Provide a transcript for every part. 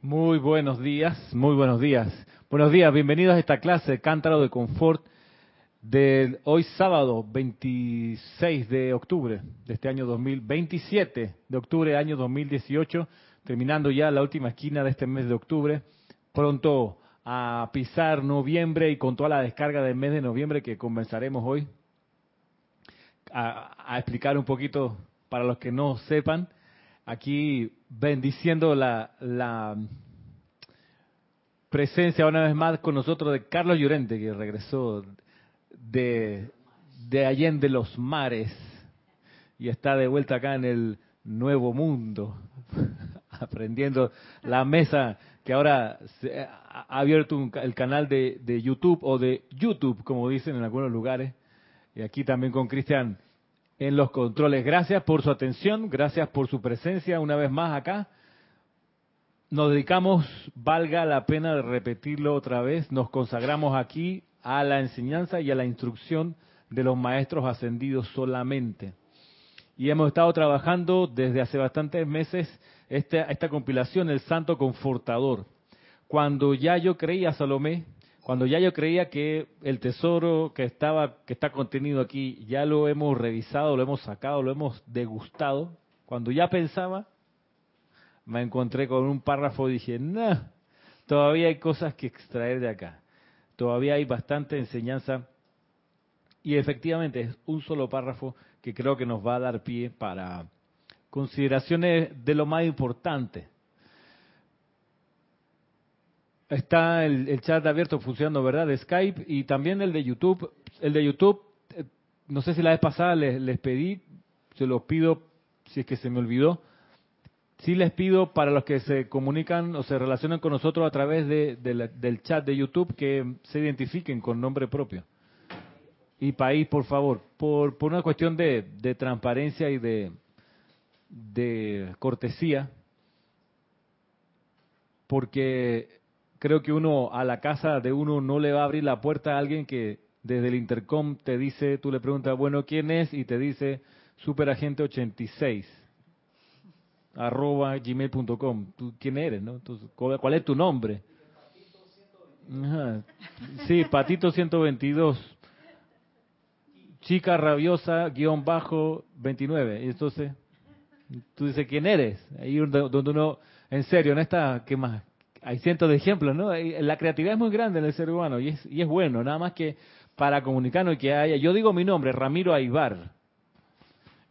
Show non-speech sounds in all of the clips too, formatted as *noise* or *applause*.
Muy buenos días, muy buenos días. Buenos días, bienvenidos a esta clase Cántaro de Confort de hoy sábado 26 de octubre de este año 2027, de octubre año 2018, terminando ya la última esquina de este mes de octubre, pronto a pisar noviembre y con toda la descarga del mes de noviembre que comenzaremos hoy a, a explicar un poquito para los que no sepan aquí bendiciendo la, la presencia una vez más con nosotros de Carlos Llorente, que regresó de, de Allende los Mares y está de vuelta acá en el nuevo mundo, *laughs* aprendiendo la mesa que ahora se ha abierto el canal de, de YouTube o de YouTube, como dicen en algunos lugares. Y aquí también con Cristian en los controles. Gracias por su atención, gracias por su presencia una vez más acá. Nos dedicamos, valga la pena repetirlo otra vez, nos consagramos aquí a la enseñanza y a la instrucción de los maestros ascendidos solamente. Y hemos estado trabajando desde hace bastantes meses esta, esta compilación, El Santo Confortador. Cuando ya yo creía, Salomé, cuando ya yo creía que el tesoro que estaba que está contenido aquí ya lo hemos revisado, lo hemos sacado, lo hemos degustado, cuando ya pensaba, me encontré con un párrafo y dije, no, todavía hay cosas que extraer de acá. Todavía hay bastante enseñanza y efectivamente es un solo párrafo que creo que nos va a dar pie para consideraciones de lo más importante Está el, chat abierto funcionando, ¿verdad? De Skype y también el de YouTube. El de YouTube, eh, no sé si la vez pasada les, pedí, se los pido si es que se me olvidó. Sí les pido para los que se comunican o se relacionan con nosotros a través de, del chat de YouTube que se identifiquen con nombre propio. Y país, por favor, por, por una cuestión de, de transparencia y de, de cortesía, porque creo que uno a la casa de uno no le va a abrir la puerta a alguien que desde el intercom te dice, tú le preguntas, bueno, ¿quién es? Y te dice, superagente86, arroba gmail.com. ¿Tú quién eres? No? ¿Cuál es tu nombre? Sí, Patito 122. Chica rabiosa, guion bajo, 29. Y entonces, tú dices, ¿quién eres? Ahí donde uno, en serio, en esta, ¿qué más? Hay cientos de ejemplos, ¿no? La creatividad es muy grande en el ser humano y es, y es bueno, nada más que para comunicarnos y que haya... Yo digo mi nombre, Ramiro Aibar,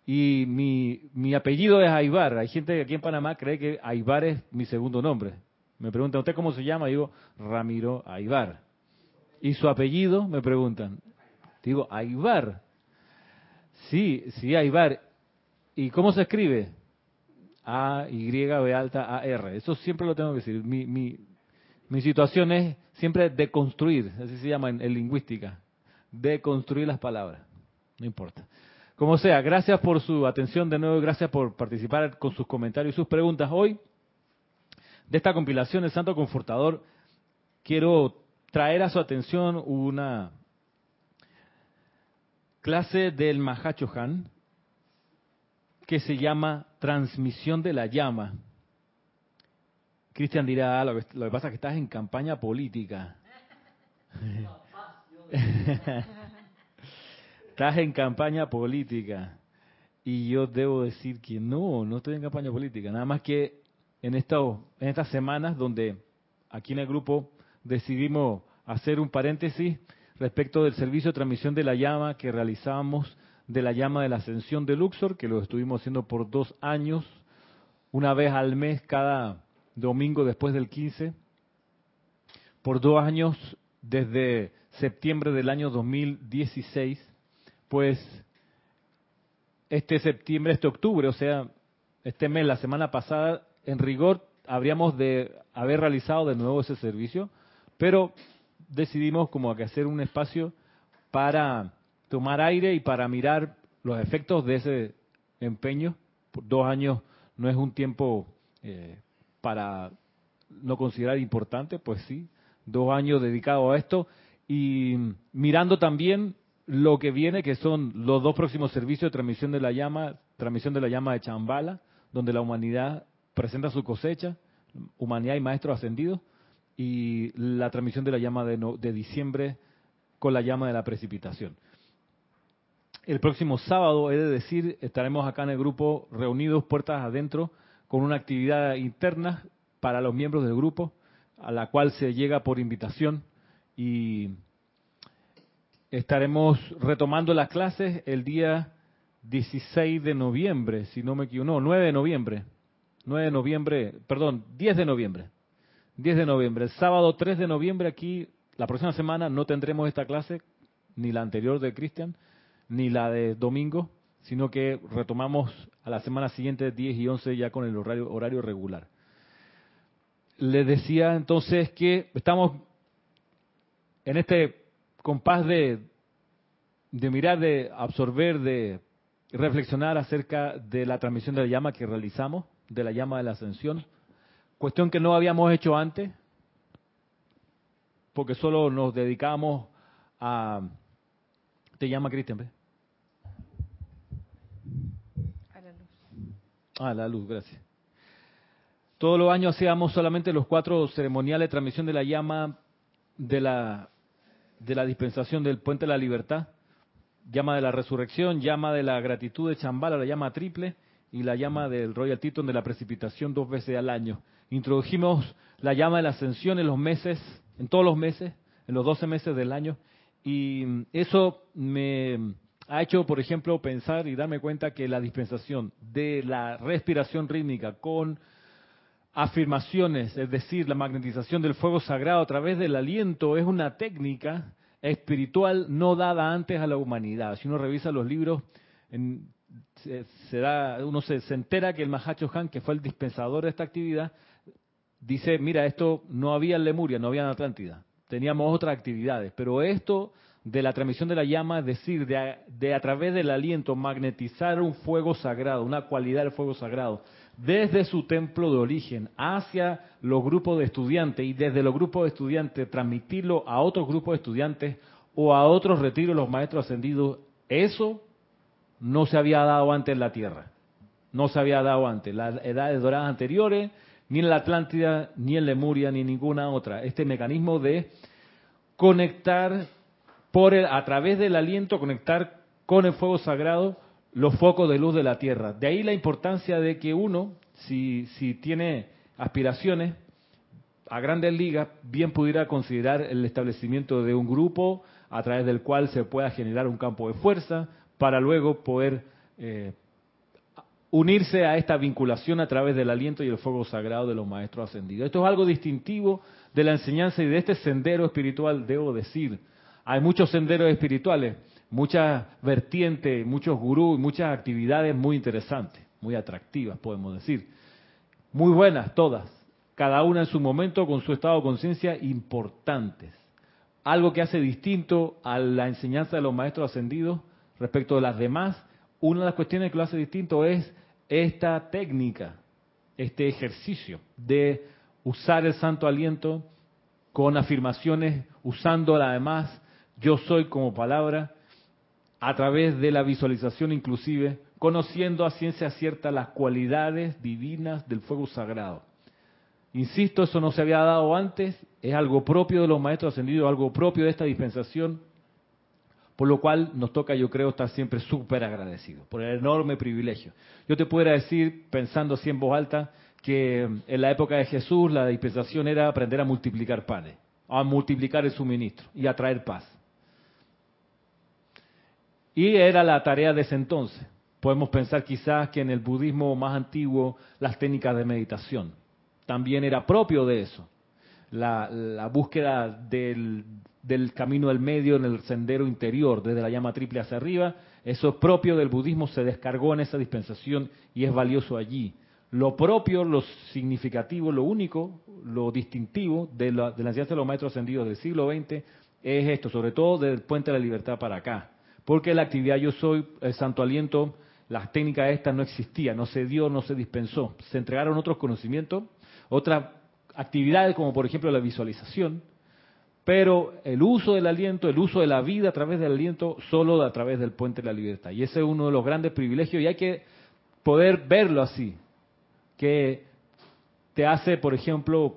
y mi, mi apellido es Aibar. Hay gente aquí en Panamá cree que Aibar es mi segundo nombre. Me preguntan, ¿usted cómo se llama? digo, Ramiro Aibar. ¿Y su apellido? Me preguntan. Digo, Aibar. Sí, sí, Aibar. ¿Y cómo se escribe? A, Y, B alta, A, R. Eso siempre lo tengo que decir. Mi, mi, mi situación es siempre deconstruir, así se llama en, lingüística. Deconstruir las palabras. No importa. Como sea, gracias por su atención de nuevo, gracias por participar con sus comentarios y sus preguntas. Hoy, de esta compilación del Santo Confortador, quiero traer a su atención una clase del Mahacho Han, que se llama transmisión de la llama. Cristian dirá, ah, lo, que, pasa es que estás en campaña política. *laughs* estás en campaña política. Y yo debo decir que no, no estoy en campaña política. Nada más que en, esto, en estas semanas donde aquí en el grupo decidimos hacer un paréntesis respecto del servicio de transmisión de la llama que realizábamos de la llama de la ascensión de Luxor, que lo estuvimos haciendo por dos años, una vez al mes, cada domingo después del 15, por dos años desde septiembre del año 2016, pues este septiembre, este octubre, o sea, este mes, la semana pasada, en rigor habríamos de haber realizado de nuevo ese servicio, pero decidimos como que hacer un espacio para tomar aire y para mirar los efectos de ese empeño. Dos años no es un tiempo eh, para no considerar importante, pues sí, dos años dedicados a esto y mirando también lo que viene, que son los dos próximos servicios de transmisión de la llama, transmisión de la llama de Chambala, donde la humanidad presenta su cosecha, Humanidad y Maestros Ascendidos, y la transmisión de la llama de, de diciembre con la llama de la precipitación. El próximo sábado, he de decir, estaremos acá en el grupo reunidos puertas adentro con una actividad interna para los miembros del grupo, a la cual se llega por invitación. Y estaremos retomando las clases el día 16 de noviembre, si no me equivoco, no, 9 de noviembre, 9 de noviembre, perdón, 10 de noviembre, 10 de noviembre, el sábado 3 de noviembre aquí, la próxima semana no tendremos esta clase, ni la anterior de Cristian, ni la de domingo, sino que retomamos a la semana siguiente 10 y 11 ya con el horario, horario regular. Les decía entonces que estamos en este compás de, de mirar, de absorber, de reflexionar acerca de la transmisión de la llama que realizamos, de la llama de la ascensión, cuestión que no habíamos hecho antes, porque solo nos dedicamos a... ¿Te llama Cristian? Ah, la luz, gracias. Todos los años hacíamos solamente los cuatro ceremoniales de transmisión de la llama de la, de la dispensación del puente de la libertad, llama de la resurrección, llama de la gratitud de Chambala, la llama triple, y la llama del Royal Teton de la precipitación dos veces al año. Introdujimos la llama de la ascensión en los meses, en todos los meses, en los doce meses del año, y eso me ha hecho, por ejemplo, pensar y darme cuenta que la dispensación de la respiración rítmica con afirmaciones, es decir, la magnetización del fuego sagrado a través del aliento, es una técnica espiritual no dada antes a la humanidad. Si uno revisa los libros, se, da, uno se, entera que el Mahacho Han, que fue el dispensador de esta actividad, dice, mira, esto no había en Lemuria, no había en Atlántida, teníamos otras actividades, pero esto de la transmisión de la llama, es decir, de a, través del aliento magnetizar un fuego sagrado, una cualidad del fuego sagrado, desde su templo de origen hacia los grupos de estudiantes y desde los grupos de estudiantes transmitirlo a otros grupos de estudiantes o a otros retiros de los maestros ascendidos, eso no se había dado antes en la Tierra. No se había dado antes. Las edades doradas anteriores, ni en la Atlántida, ni en Lemuria, ni ninguna otra. Este mecanismo de conectar por a través del aliento conectar con el fuego sagrado los focos de luz de la tierra. De ahí la importancia de que uno, si, si tiene aspiraciones a grandes ligas, bien pudiera considerar el establecimiento de un grupo a través del cual se pueda generar un campo de fuerza para luego poder eh, unirse a esta vinculación a través del aliento y el fuego sagrado de los maestros ascendidos. Esto es algo distintivo de la enseñanza y de este sendero espiritual, debo decir, hay muchos senderos espirituales, muchas vertientes, muchos gurús, muchas actividades muy interesantes, muy atractivas, podemos decir. Muy buenas todas, cada una en su momento con su estado de conciencia importantes. Algo que hace distinto a la enseñanza de los maestros ascendidos respecto de las demás, una de las cuestiones que lo hace distinto es esta técnica, este ejercicio de usar el santo aliento con afirmaciones, usándola además yo soy como palabra, a través de la visualización inclusive, conociendo a ciencia cierta las cualidades divinas del fuego sagrado. Insisto, eso no se había dado antes, es algo propio de los maestros ascendidos, algo propio de esta dispensación, por lo cual nos toca, yo creo, estar siempre súper agradecidos por el enorme privilegio. Yo te pudiera decir, pensando así en voz alta, que en la época de Jesús la dispensación era aprender a multiplicar panes, a multiplicar el suministro y a traer paz. Y era la tarea de ese entonces. Podemos pensar quizás que en el budismo más antiguo las técnicas de meditación también era propio de eso. La, búsqueda del, del, camino del medio en el sendero interior, desde la llama triple hacia arriba, eso es propio del budismo, se descargó en esa dispensación y es valioso allí. Lo propio, lo significativo, lo único, lo distintivo de la, de la enseñanza de los maestros ascendidos del siglo XX es esto, sobre todo del puente de la libertad para acá porque la actividad Yo Soy, el Santo Aliento, las técnicas estas no existían, no se dio, no se dispensó. Se entregaron otros conocimientos, otras actividades como por ejemplo la visualización, pero el uso del aliento, el uso de la vida a través del aliento, solo a través del puente de la libertad. Y ese es uno de los grandes privilegios y hay que poder verlo así, que te hace, por ejemplo,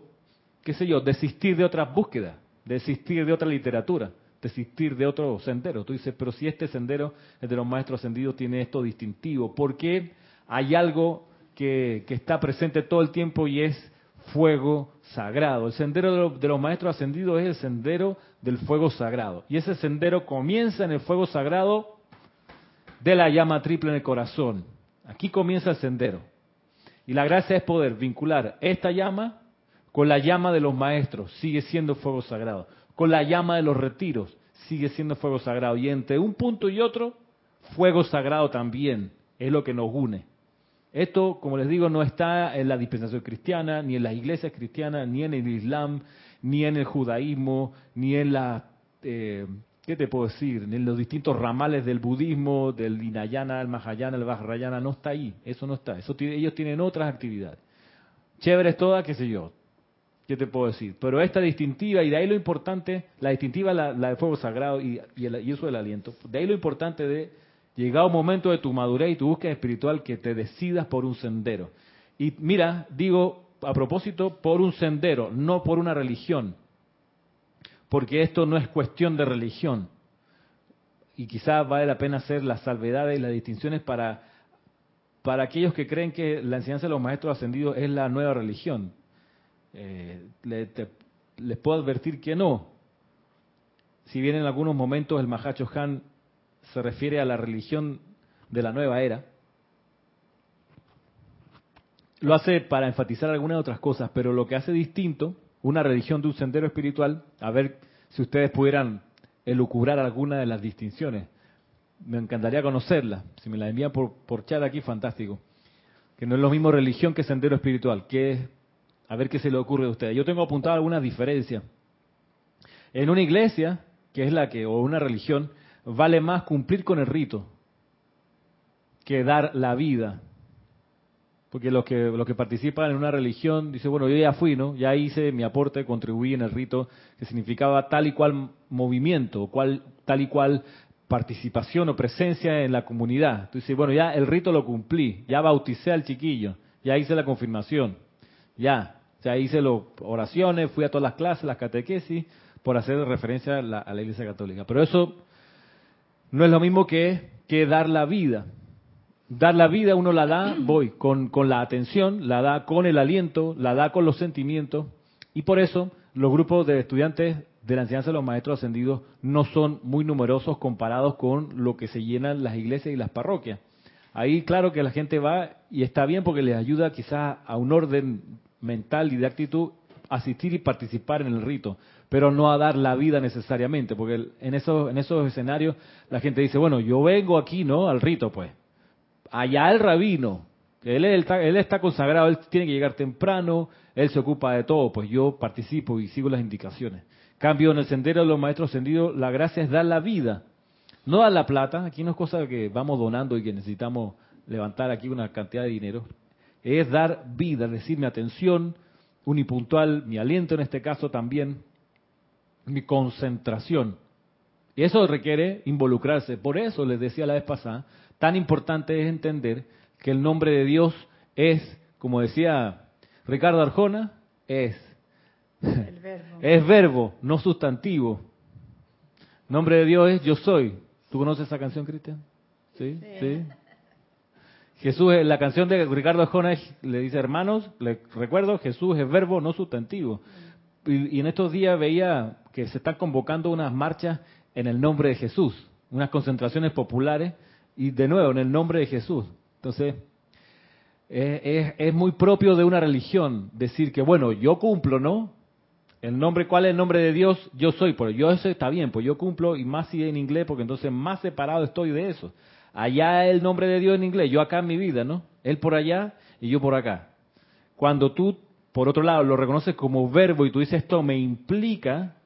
qué sé yo, desistir de otras búsquedas, desistir de otra literatura, desistir de otro sendero. Tú dices, pero si este sendero, el de los maestros ascendidos, tiene esto distintivo, ¿por qué hay algo que, está presente todo el tiempo y es fuego sagrado? El sendero de los maestros ascendidos es el sendero del fuego sagrado. Y ese sendero comienza en el fuego sagrado de la llama triple en el corazón. Aquí comienza el sendero. Y la gracia es poder vincular esta llama con la llama de los maestros, sigue siendo fuego sagrado. Con la llama de los retiros, sigue siendo fuego sagrado. Y entre un punto y otro, fuego sagrado también es lo que nos une. Esto, como les digo, no está en la dispensación cristiana, ni en las iglesias cristianas, ni en el Islam, ni en el judaísmo, ni en la, eh, ¿qué te puedo decir? En los distintos ramales del budismo, del Hinayana, el Mahayana, el Vajrayana, no está ahí, eso no está. Eso, ellos tienen otras actividades. Chéveres todas, qué sé yo, ¿qué te puedo decir? Pero esta distintiva, y de ahí lo importante, la distintiva, la, de fuego sagrado y, y, el, y, eso del aliento, de ahí lo importante de llegar un momento de tu madurez y tu búsqueda espiritual que te decidas por un sendero. Y mira, digo a propósito, por un sendero, no por una religión, porque esto no es cuestión de religión. Y quizás vale la pena hacer las salvedades y las distinciones para, para aquellos que creen que la enseñanza de los maestros ascendidos es la nueva religión. Eh, les puedo advertir que no. Si bien en algunos momentos el Mahacho Han se refiere a la religión de la nueva era, lo hace para enfatizar algunas otras cosas, pero lo que hace distinto una religión de un sendero espiritual, a ver si ustedes pudieran elucubrar alguna de las distinciones. Me encantaría conocerla. Si me la envían por, por chat aquí, fantástico. Que no es lo mismo religión que sendero espiritual. Que a ver qué se le ocurre a ustedes. Yo tengo apuntado algunas diferencias. En una iglesia, que es la que, o una religión, vale más cumplir con el rito que dar la vida. Porque los que, los que participan en una religión dicen, bueno, yo ya fui, ¿no? Ya hice mi aporte, contribuí en el rito que significaba tal y cual movimiento, cual, tal y cual participación o presencia en la comunidad. Entonces, bueno, ya el rito lo cumplí, ya bauticé al chiquillo, ya hice la confirmación, ya, ya hice las oraciones, fui a todas las clases, las catequesis, por hacer referencia a la, a la Iglesia Católica. Pero eso no es lo mismo que, que dar la vida. Dar la vida uno la da, *clears throat* voy, con, con la atención, la da con el aliento, la da con los sentimientos, y por eso los grupos de estudiantes de la enseñanza de los maestros ascendidos no son muy numerosos comparados con lo que se llenan las iglesias y las parroquias. Ahí claro que la gente va y está bien porque les ayuda quizás a un orden mental y de actitud asistir y participar en el rito, pero no a dar la vida necesariamente, porque en esos, en esos escenarios la gente dice, bueno, yo vengo aquí, ¿no? Al rito, pues allá el rabino, él, él, está consagrado, él tiene que llegar temprano, él se ocupa de todo, pues yo participo y sigo las indicaciones. Cambio en el sendero de los maestros ascendidos, la gracia es dar la vida, no dar la plata, aquí no es cosa que vamos donando y que necesitamos levantar aquí una cantidad de dinero, es dar vida, es decir, mi atención unipuntual, mi aliento en este caso también, mi concentración. Y eso requiere involucrarse. Por eso les decía la vez pasada, tan importante es entender que el nombre de Dios es, como decía Ricardo Arjona, es. Verbo. *laughs* Es verbo, no sustantivo. Nombre de Dios es yo soy. ¿Tú conoces esa canción, Cristian? ¿Sí? ¿Sí? Jesús, la canción de Ricardo Arjona le dice, hermanos, les recuerdo, Jesús es verbo, no sustantivo. Y, y en estos días veía que se están convocando unas marchas en el nombre de Jesús, unas concentraciones populares y de nuevo, en el nombre de Jesús. Entonces, es, muy propio de una religión decir que, bueno, yo cumplo, ¿no? El nombre, ¿cuál es el nombre de Dios? Yo soy, pues yo eso está bien, pues yo cumplo y más si en inglés, porque entonces más separado estoy de eso. Allá el nombre de Dios en inglés, yo acá en mi vida, ¿no? Él por allá y yo por acá. Cuando tú, por otro lado, lo reconoces como verbo y tú dices esto me implica,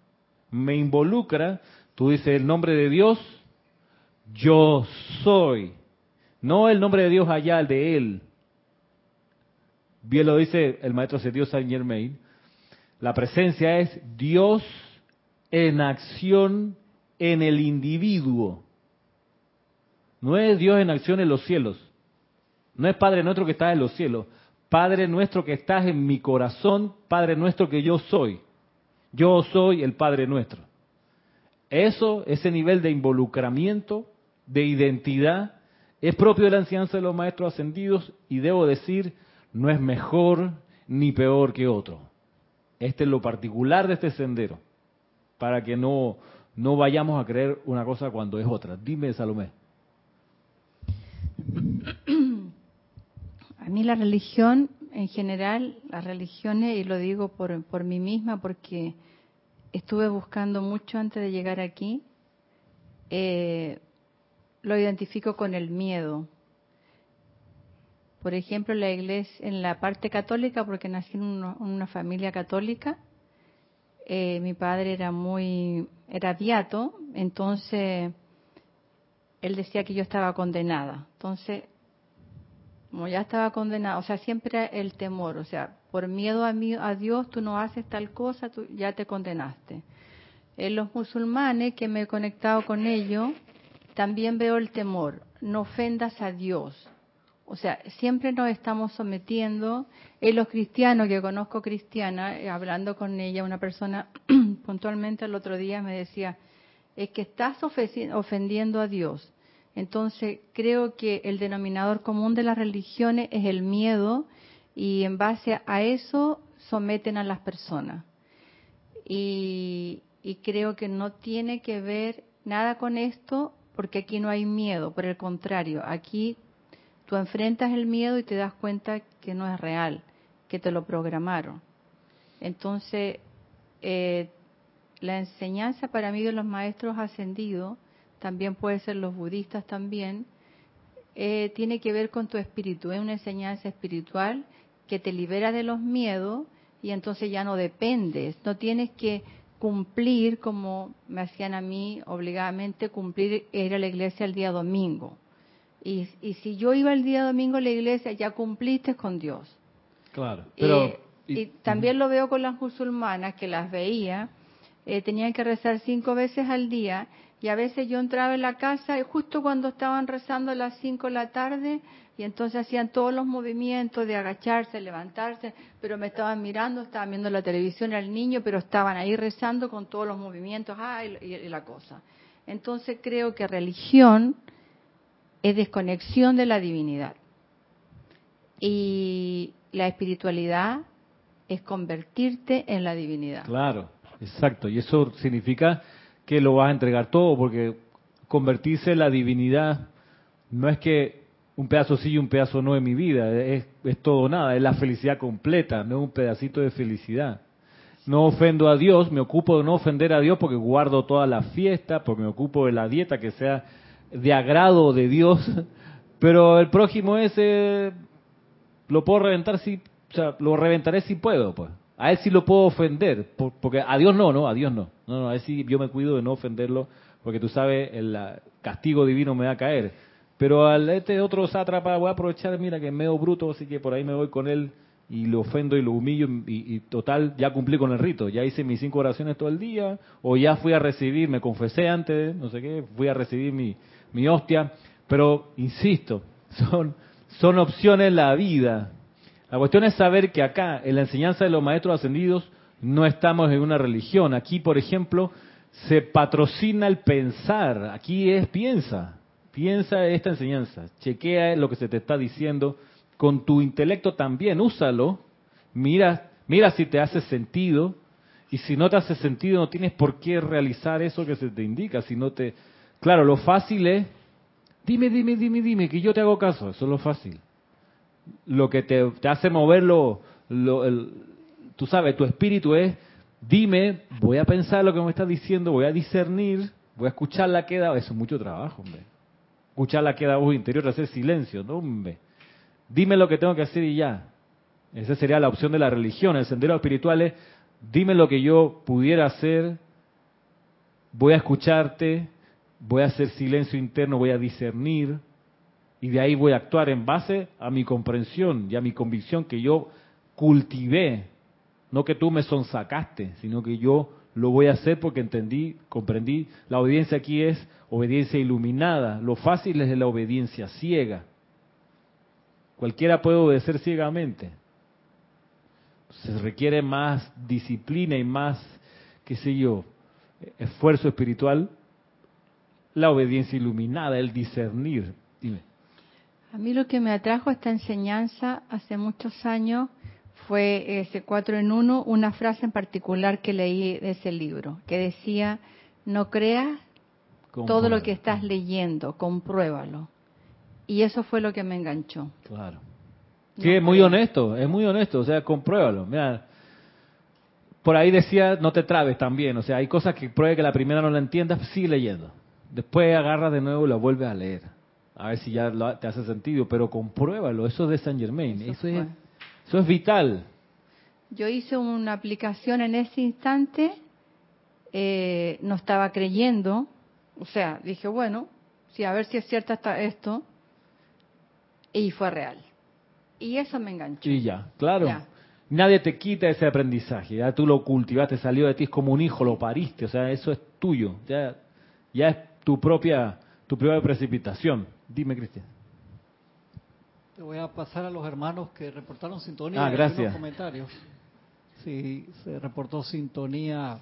me involucra, tú dices el nombre de Dios yo soy. No el nombre de Dios allá, el de Él. Bien lo dice el maestro Dios Saint Germain. La presencia es Dios en acción en el individuo. No es Dios en acción en los cielos. No es Padre nuestro que está en los cielos. Padre nuestro que estás en mi corazón, Padre nuestro que yo soy. Yo soy el Padre nuestro. Eso, ese nivel de involucramiento, de identidad, es propio de la enseñanza de los maestros ascendidos y debo decir, no es mejor ni peor que otro. Este es lo particular de este sendero, para que no, no vayamos a creer una cosa cuando es otra. Dime, Salomé. A mí la religión, en general, las religiones, y lo digo por, por mí misma porque estuve buscando mucho antes de llegar aquí, eh, lo identifico con el miedo. Por ejemplo, la iglesia, en la parte católica, porque nací en una, familia católica, eh, mi padre era muy, era viato, entonces él decía que yo estaba condenada. Entonces, como ya estaba condenado, o sea, siempre el temor, o sea, por miedo a, mí, a Dios tú no haces tal cosa, tú ya te condenaste. En los musulmanes que me he conectado con ellos, también veo el temor, no ofendas a Dios. O sea, siempre nos estamos sometiendo. En los cristianos, que conozco cristiana, eh, hablando con ella, una persona *clears throat* puntualmente el otro día me decía, es que estás ofendiendo a Dios. Entonces, creo que el denominador común de las religiones es el miedo y en base a eso someten a las personas. Y, creo que no tiene que ver nada con esto porque aquí no hay miedo, por el contrario, aquí tú enfrentas el miedo y te das cuenta que no es real, que te lo programaron. Entonces, eh, la enseñanza para mí de los maestros ascendidos también puede ser los budistas también, eh, tiene que ver con tu espíritu, es una enseñanza espiritual que te libera de los miedos y entonces ya no dependes, no tienes que cumplir como me hacían a mí obligadamente cumplir ir a la iglesia el día domingo. Y, si yo iba el día domingo a la iglesia, ya cumpliste con Dios. Claro, pero... y, también lo veo con las musulmanas, que las veía, eh, tenían que rezar cinco veces al día y a veces yo entraba en la casa y justo cuando estaban rezando a las 5 de la tarde y entonces hacían todos los movimientos de agacharse, levantarse, pero me estaban mirando, estaban viendo la televisión al niño, pero estaban ahí rezando con todos los movimientos ah, y, la cosa. Entonces creo que religión es desconexión de la divinidad. Y la espiritualidad es convertirte en la divinidad. Claro, exacto. Y eso significa que lo vas a entregar todo, porque convertirse en la divinidad no es que un pedazo sí y un pedazo no de mi vida, es, es todo nada, es la felicidad completa, no es un pedacito de felicidad. No ofendo a Dios, me ocupo de no ofender a Dios porque guardo toda la fiesta, porque me ocupo de la dieta que sea de agrado de Dios, *laughs* pero el prójimo ese lo puedo reventar si, o sea, lo reventaré si puedo, pues. A él sí lo puedo ofender, porque a Dios no, no, a Dios no. No, no, a él sí yo me cuido de no ofenderlo, porque tú sabes, el castigo divino me va a caer. Pero al este otro sátrapa voy a aprovechar, mira que es medio bruto, así que por ahí me voy con él y lo ofendo y lo humillo y, total, ya cumplí con el rito, ya hice mis cinco oraciones todo el día, o ya fui a recibir, me confesé antes, no sé qué, fui a recibir mi, mi hostia, pero insisto, *laughs* son, son opciones la vida, la cuestión es saber que acá, en la enseñanza de los maestros ascendidos, no estamos en una religión. Aquí, por ejemplo, se patrocina el pensar. Aquí es piensa, piensa esta enseñanza, chequea lo que se te está diciendo. Con tu intelecto también, úsalo. Mira, mira si te hace sentido. Y si no te hace sentido, no tienes por qué realizar eso que se te indica. Si no te, claro, lo fácil es, dime, dime, dime, dime, que yo te hago caso. Eso es lo fácil lo que te, hace moverlo, tú sabes, tu espíritu es, dime, voy a pensar lo que me estás diciendo, voy a discernir, voy a escuchar la queda, eso es mucho trabajo, hombre. Escuchar la queda voz interior, hacer silencio, no, hombre. Dime lo que tengo que hacer y ya. Esa sería la opción de la religión. El sendero espiritual es, dime lo que yo pudiera hacer, voy a escucharte, voy a hacer silencio interno, voy a discernir, y de ahí voy a actuar en base a mi comprensión y a mi convicción que yo cultivé, no que tú me sonsacaste, sino que yo lo voy a hacer porque entendí, comprendí. La obediencia aquí es obediencia iluminada. Lo fácil es la obediencia ciega. Cualquiera puede obedecer ciegamente. se requiere más disciplina y más, qué sé yo, esfuerzo espiritual, la obediencia iluminada, el discernir. A mí lo que me atrajo esta enseñanza hace muchos años fue ese cuatro en uno, una frase en particular que leí de ese libro, que decía, no creas todo lo que estás leyendo, compruébalo. Y eso fue lo que me enganchó. Claro. Sí, es muy honesto, es muy honesto, o sea, compruébalo. Mira, por ahí decía, no te trabes también, o sea, hay cosas que pruebe que la primera no la entiendas, sigue leyendo. Después agarras de nuevo y la vuelves a leer. A ver si ya te hace sentido, pero compruébalo, eso es de Saint Germain, eso, es, eso es vital. Yo hice una aplicación en ese instante, eh, no estaba creyendo, o sea, dije, bueno, sí, a ver si es cierto esto, y fue real. Y eso me enganchó. Y ya, claro. Nadie te quita ese aprendizaje, ya tú lo cultivaste, salió de ti, es como un hijo, lo pariste, o sea, eso es tuyo, ya, ya es tu propia, tu propia precipitación. Dime, Cristian. Te voy a pasar a los hermanos que reportaron sintonía ah, gracias. en los comentarios. Sí, se reportó sintonía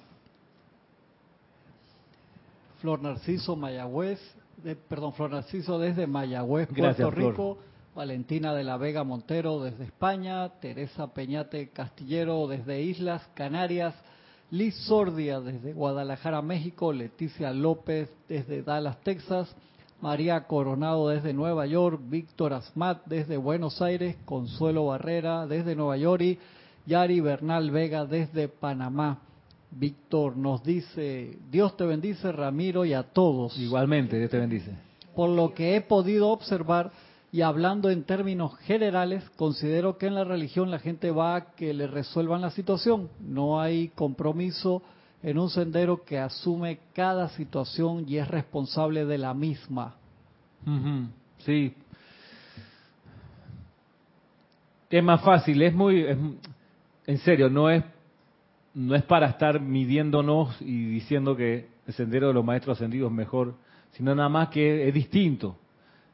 Flor Narciso Mayagüez, perdón, Flor Narciso desde Mayagüez, Puerto Rico. Valentina de la Vega Montero desde España, Teresa Peñate Castillero desde Islas Canarias, Liz Sordia desde Guadalajara, México, Leticia López desde Dallas, Texas, María Coronado desde Nueva York, Víctor Asmat desde Buenos Aires, Consuelo Barrera desde Nueva York y Yari Bernal Vega desde Panamá. Víctor nos dice, Dios te bendice Ramiro y a todos. Igualmente, Dios te bendice. Por lo que he podido observar, y hablando en términos generales, considero que en la religión la gente va a que le resuelvan la situación. No hay compromiso en un sendero que asume cada situación y es responsable de la misma. Sí. Es más fácil, es muy, en serio, no es, no es para estar midiéndonos y diciendo que el sendero de los maestros ascendidos es mejor, sino nada más que es distinto.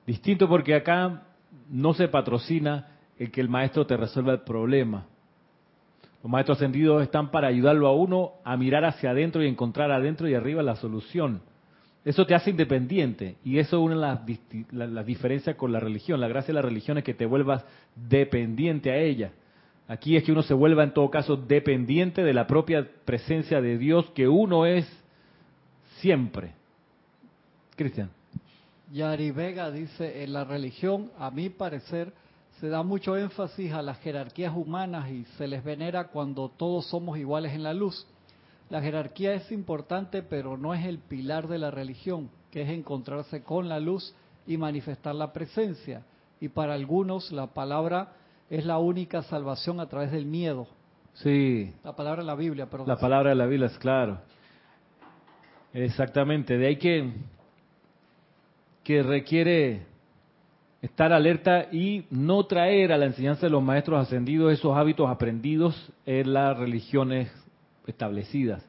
Distinto porque acá no se patrocina el que el maestro te resuelva el problema. Los maestros ascendidos están para ayudarlo a uno a mirar hacia adentro y encontrar adentro y arriba la solución. Eso te hace independiente y eso es una de las, diferencias con la religión. La gracia de la religión es que te vuelvas dependiente a ella. Aquí es que uno se vuelva en todo caso dependiente de la propia presencia de Dios que uno es siempre. Cristian. Yari Vega dice, en la religión, a mi parecer, se da mucho énfasis a las jerarquías humanas y se les venera cuando todos somos iguales en la luz. La jerarquía es importante, pero no es el pilar de la religión, que es encontrarse con la luz y manifestar la presencia. Y para algunos la palabra es la única salvación a través del miedo. Sí. La palabra de la Biblia, perdón. La palabra de la Biblia es claro. Exactamente. De ahí que que requiere estar alerta y no traer a la enseñanza de los maestros ascendidos esos hábitos aprendidos en las religiones establecidas.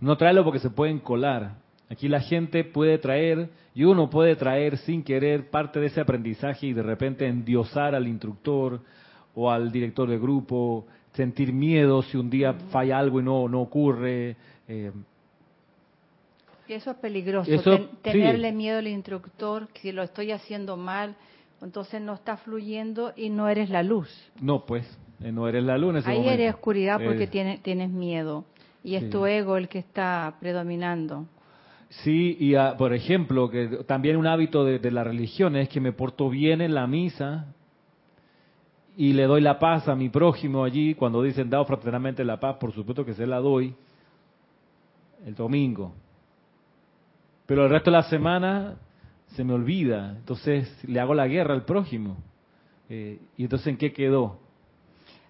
No traerlo porque se pueden colar. Aquí la gente puede traer y uno puede traer sin querer parte de ese aprendizaje y de repente endiosar al instructor o al director de grupo, sentir miedo si un día falla algo y no, no ocurre. Eh, eso es peligroso, tenerle miedo al instructor, si lo estoy haciendo mal, entonces no está fluyendo y no eres la luz. No, pues, eh, no eres la luz en ese Ahí eres oscuridad porque tienes, tienes miedo y es tu ego el que está predominando. Sí, y por ejemplo, que también un hábito de, de la religión es que me porto bien en la misa y le doy la paz a mi prójimo allí, cuando dicen dado fraternamente la paz, por supuesto que se la doy el domingo pero el resto de la semana se me olvida, entonces le hago la guerra al prójimo. Eh, ¿Y entonces en qué quedó?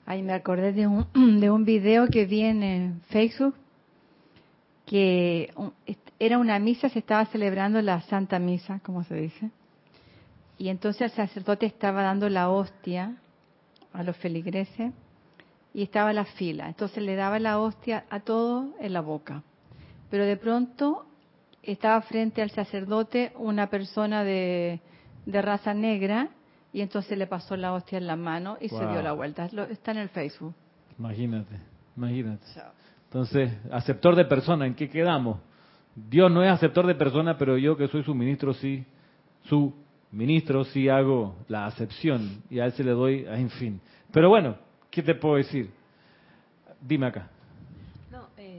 Ay, me acordé de un, *clears throat* de un video que vi en Facebook, que era una misa, se estaba celebrando la Santa Misa, como se dice, y entonces el sacerdote estaba dando la hostia a los feligreses y estaba la fila, entonces le daba la hostia a todos en la boca. Pero de pronto estaba frente al sacerdote una persona de, raza negra y entonces le pasó la hostia en la mano y se dio la vuelta. está en el Facebook. Imagínate, imagínate. Entonces, aceptor de persona, ¿en qué quedamos? Dios no es aceptor de persona, pero yo que soy su ministro sí, su ministro sí hago la acepción y a él se le doy, en fin. Pero bueno, ¿qué te puedo decir? Dime acá.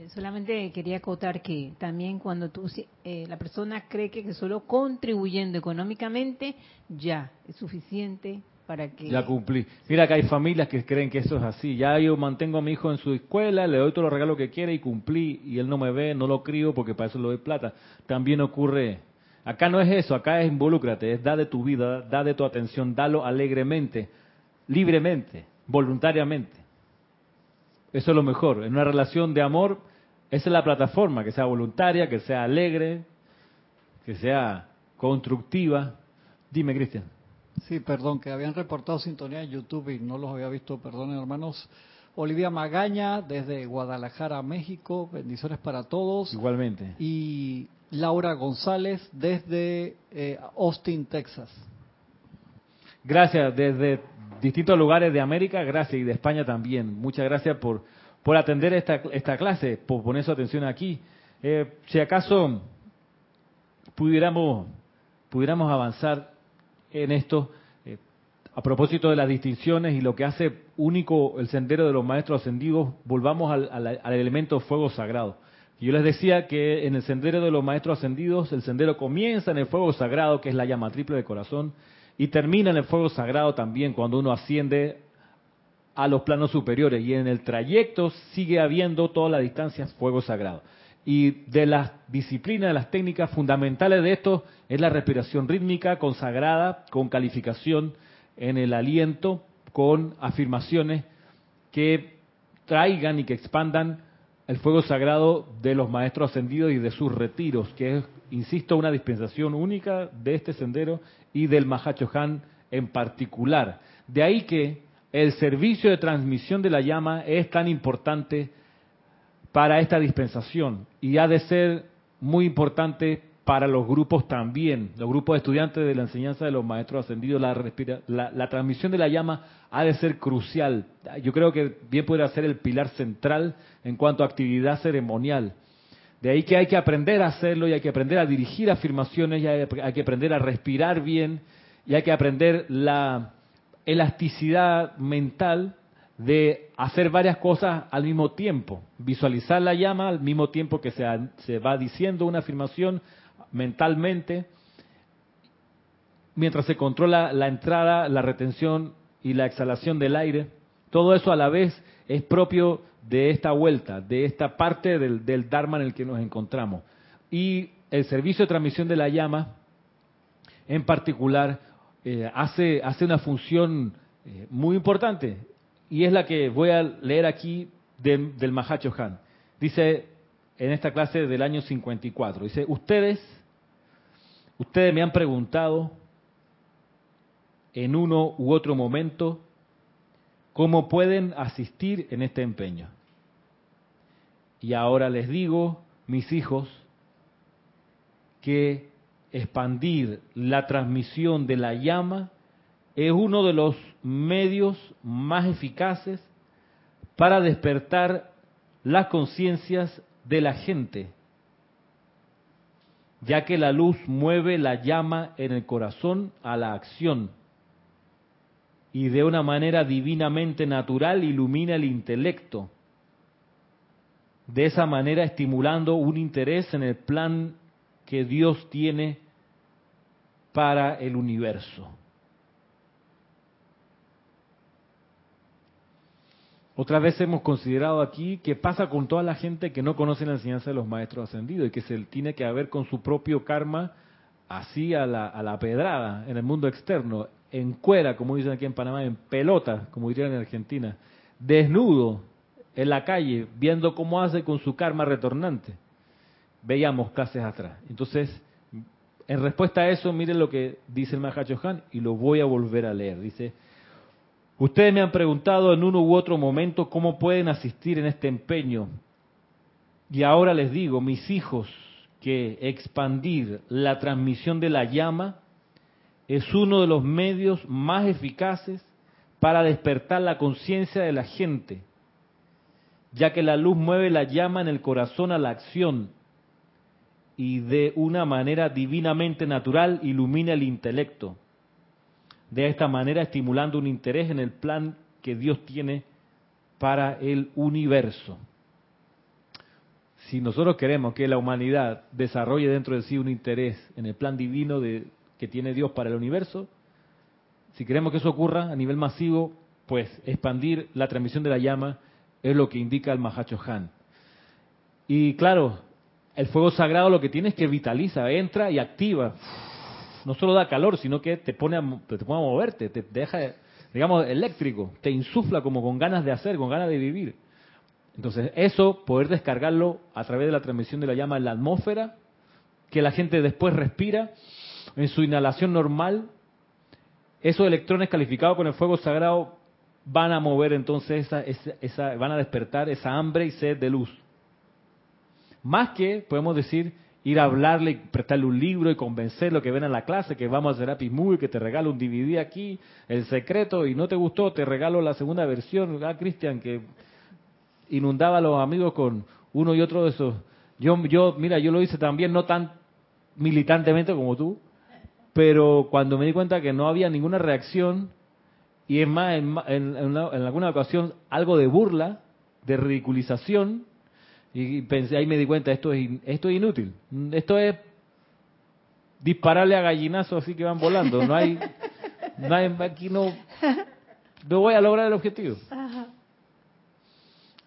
Eh, solamente quería acotar que también cuando tú, eh, la persona cree que solo contribuyendo económicamente ya es suficiente para que... Ya cumplí. Mira que hay familias que creen que eso es así. Ya yo mantengo a mi hijo en su escuela, le doy todo los regalos que quiere y cumplí y él no me ve, no lo crío porque para eso le doy plata. También ocurre... Acá no es eso, acá es involúcrate, es da de tu vida, da de tu atención, dalo alegremente, libremente, voluntariamente. Eso es lo mejor. En una relación de amor, esa es la plataforma, que sea voluntaria, que sea alegre, que sea constructiva. Dime, Cristian. Sí, perdón, que habían reportado sintonía en YouTube y no los había visto, perdonen hermanos. Olivia Magaña desde Guadalajara, México, bendiciones para todos. Igualmente. Y Laura González desde eh, Austin, Texas. Gracias, desde distintos lugares de América, gracias, y de España también. Muchas gracias por, por atender esta, esta clase, por poner su atención aquí. Eh, si acaso pudiéramos, avanzar en esto, eh, a propósito de las distinciones y lo que hace único el sendero de los maestros ascendidos, volvamos al, al, elemento fuego sagrado. Yo les decía que en el sendero de los maestros ascendidos, el sendero comienza en el fuego sagrado, que es la llama triple de corazón, y termina en el fuego sagrado también cuando uno asciende a los planos superiores. Y en el trayecto sigue habiendo toda la distancia fuego sagrado. Y de las disciplinas, de las técnicas fundamentales de esto es la respiración rítmica consagrada con calificación en el aliento, con afirmaciones que traigan y que expandan el fuego sagrado de los maestros ascendidos y de sus retiros, que es, insisto, una dispensación única de este sendero y del Mahacho Han en particular. De ahí que el servicio de transmisión de la llama es tan importante para esta dispensación y ha de ser muy importante para los grupos también, los grupos de estudiantes de la enseñanza de los maestros ascendidos, la, la, transmisión de la llama ha de ser crucial. Yo creo que bien puede ser el pilar central en cuanto a actividad ceremonial. De ahí que hay que aprender a hacerlo y hay que aprender a dirigir afirmaciones, y hay que aprender a respirar bien y hay que aprender la elasticidad mental de hacer varias cosas al mismo tiempo, visualizar la llama al mismo tiempo que se, se va diciendo una afirmación mentalmente, mientras se controla la entrada, la retención y la exhalación del aire. Todo eso a la vez es propio de esta vuelta, de esta parte del, del Dharma en el que nos encontramos. Y el servicio de transmisión de la llama, en particular, eh, hace, hace una función eh, muy importante y es la que voy a leer aquí del Mahacho Han. Dice en esta clase del año 54, dice, ustedes, ustedes me han preguntado en uno u otro momento cómo pueden asistir en este empeño. Y ahora les digo, mis hijos, que expandir la transmisión de la llama es uno de los medios más eficaces para despertar las conciencias de la gente, ya que la luz mueve la llama en el corazón a la acción y de una manera divinamente natural ilumina el intelecto, de esa manera estimulando un interés en el plan que Dios tiene para el universo. Otra vez hemos considerado aquí qué pasa con toda la gente que no conoce la enseñanza de los maestros ascendidos y que se tiene que ver con su propio karma así a la, a la pedrada en el mundo externo, en cuera, como dicen aquí en Panamá, en pelota, como dirían en Argentina, desnudo en la calle, viendo cómo hace con su karma retornante. Veíamos clases atrás. Entonces, en respuesta a eso, miren lo que dice el Mahacho Han y lo voy a volver a leer. Dice, Ustedes me han preguntado en uno u otro momento cómo pueden asistir en este empeño. Y ahora les digo, mis hijos, que expandir la transmisión de la llama es uno de los medios más eficaces para despertar la conciencia de la gente, ya que la luz mueve la llama en el corazón a la acción y de una manera divinamente natural ilumina el intelecto. De esta manera estimulando un interés en el plan que Dios tiene para el universo. Si nosotros queremos que la humanidad desarrolle dentro de sí un interés en el plan divino de, que tiene Dios para el universo, si queremos que eso ocurra a nivel masivo, pues expandir la transmisión de la llama es lo que indica el Mahacho Han. Y claro, el fuego sagrado lo que tiene es que vitaliza, entra y activa. No solo da calor, sino que te pone a, te pone a moverte, te deja, digamos, eléctrico, te insufla como con ganas de hacer, con ganas de vivir. Entonces, eso, poder descargarlo a través de la transmisión de la llama en la atmósfera, que la gente después respira, en su inhalación normal, esos electrones calificados con el fuego sagrado van a mover entonces esa, esa, van a despertar esa hambre y sed de luz. Más que, podemos decir, ir a hablarle y prestarle un libro y convencerlo que ven a la clase, que vamos a hacer Happy Movie, que te regalo un DVD aquí, el secreto, y no te gustó, te regalo la segunda versión. Ah, Cristian, que inundaba a los amigos con uno y otro de esos. Yo, yo, mira, yo lo hice también, no tan militantemente como tú, pero cuando me di cuenta que no había ninguna reacción, y es más, en, alguna ocasión algo de burla, de ridiculización, y pensé, ahí me di cuenta, esto es, esto es inútil. Esto es dispararle a gallinazos así que van volando. No hay, no hay aquí no, no voy a lograr el objetivo.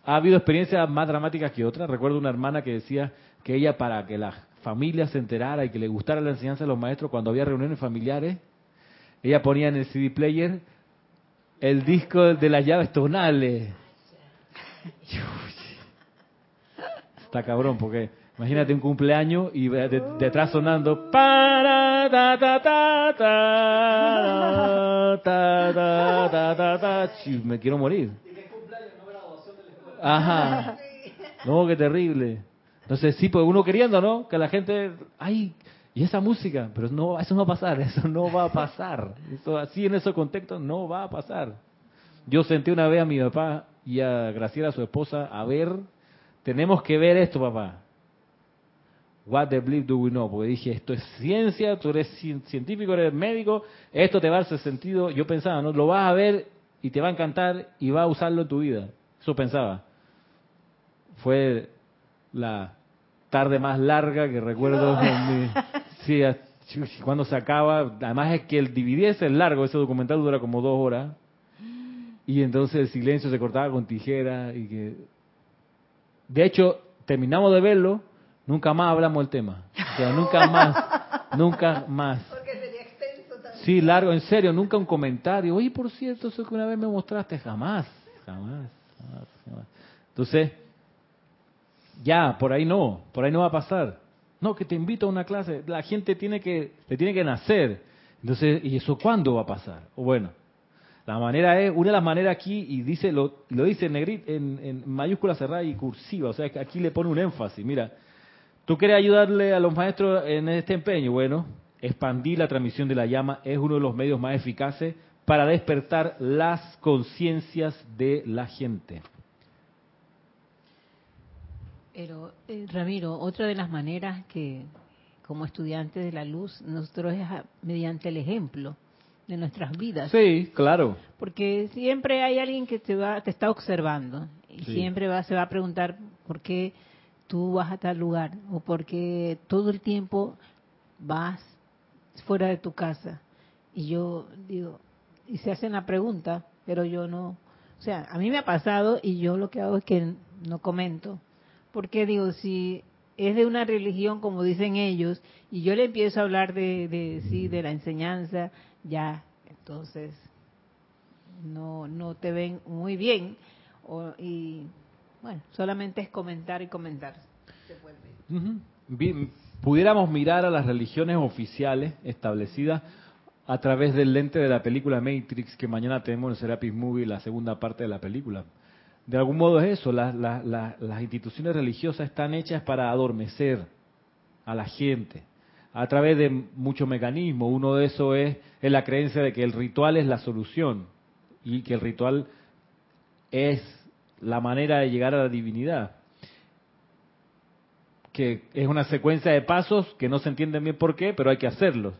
Ha habido experiencias más dramáticas que otras. Recuerdo una hermana que decía que ella para que la familia se enterara y que le gustara la enseñanza de los maestros cuando había reuniones familiares, ella ponía en el CD player el disco de las llaves tonales. Está cabrón, porque imagínate un cumpleaños y detrás sonando para ta ta ta ta ta ta me quiero morir. Ajá. No, qué terrible. Entonces, sí, pues uno queriendo, ¿no? Que la gente, ay, y esa música, pero no, eso no va a pasar, *laughs* eso no va a pasar. Eso así en ese contexto no va a pasar. Yo sentí una vez a mi papá y a Graciela, su esposa, a ver, tenemos que ver esto, papá. What the bleep do we know? Porque dije, esto es ciencia, tú eres científico, eres médico, esto te va a hacer sentido. Yo pensaba, ¿no? Lo vas a ver y te va a encantar y vas a usarlo en tu vida. Eso pensaba. Fue la tarde más larga que recuerdo. *laughs* sí, cuando se acaba, además es que el DVD es largo, ese documental dura como dos horas. Y entonces el silencio se cortaba con tijera y que... De hecho, terminamos de verlo, nunca más hablamos del tema. O sea, nunca más, nunca más. Porque sería extenso también. Sí, largo, en serio, nunca un comentario. Oye, por cierto, eso que una vez me mostraste, jamás, jamás, jamás, jamás. Entonces, ya, por ahí no, por ahí no va a pasar. No, que te invito a una clase, la gente tiene que, le tiene que nacer. Entonces, ¿y eso cuándo va a pasar? O bueno, la manera es, una de las maneras aquí, y dice lo, lo dice en, en, en mayúscula cerrada y cursiva, o sea, que aquí le pone un énfasis. Mira, tú quieres ayudarle a los maestros en este empeño, bueno, expandir la transmisión de la llama es uno de los medios más eficaces para despertar las conciencias de la gente. Pero, eh, Ramiro, otra de las maneras que como estudiantes de la luz nosotros es mediante el ejemplo de nuestras vidas. Sí, claro. Porque siempre hay alguien que te va te está observando y siempre va, se va a preguntar por qué tú vas a tal lugar o por qué todo el tiempo vas fuera de tu casa. Y yo digo, y se hacen la pregunta, pero yo no, o sea, a mí me ha pasado y yo lo que hago es que no comento porque digo, si es de una religión como dicen ellos, y yo le empiezo a hablar de, de sí, de la enseñanza, ya, entonces no, no te ven muy bien. O, y bueno, solamente es comentar y comentar. pudiéramos mirar a las religiones oficiales establecidas a través del lente de la película Matrix, que mañana tenemos en Serapis Movie, la segunda parte de la película de algún modo es eso, las instituciones religiosas están hechas para adormecer a la gente a través de muchos mecanismos. Uno de esos es, la creencia de que el ritual es la solución y que el ritual es la manera de llegar a la divinidad. Que es una secuencia de pasos que no se entienden bien por qué, pero hay que hacerlos.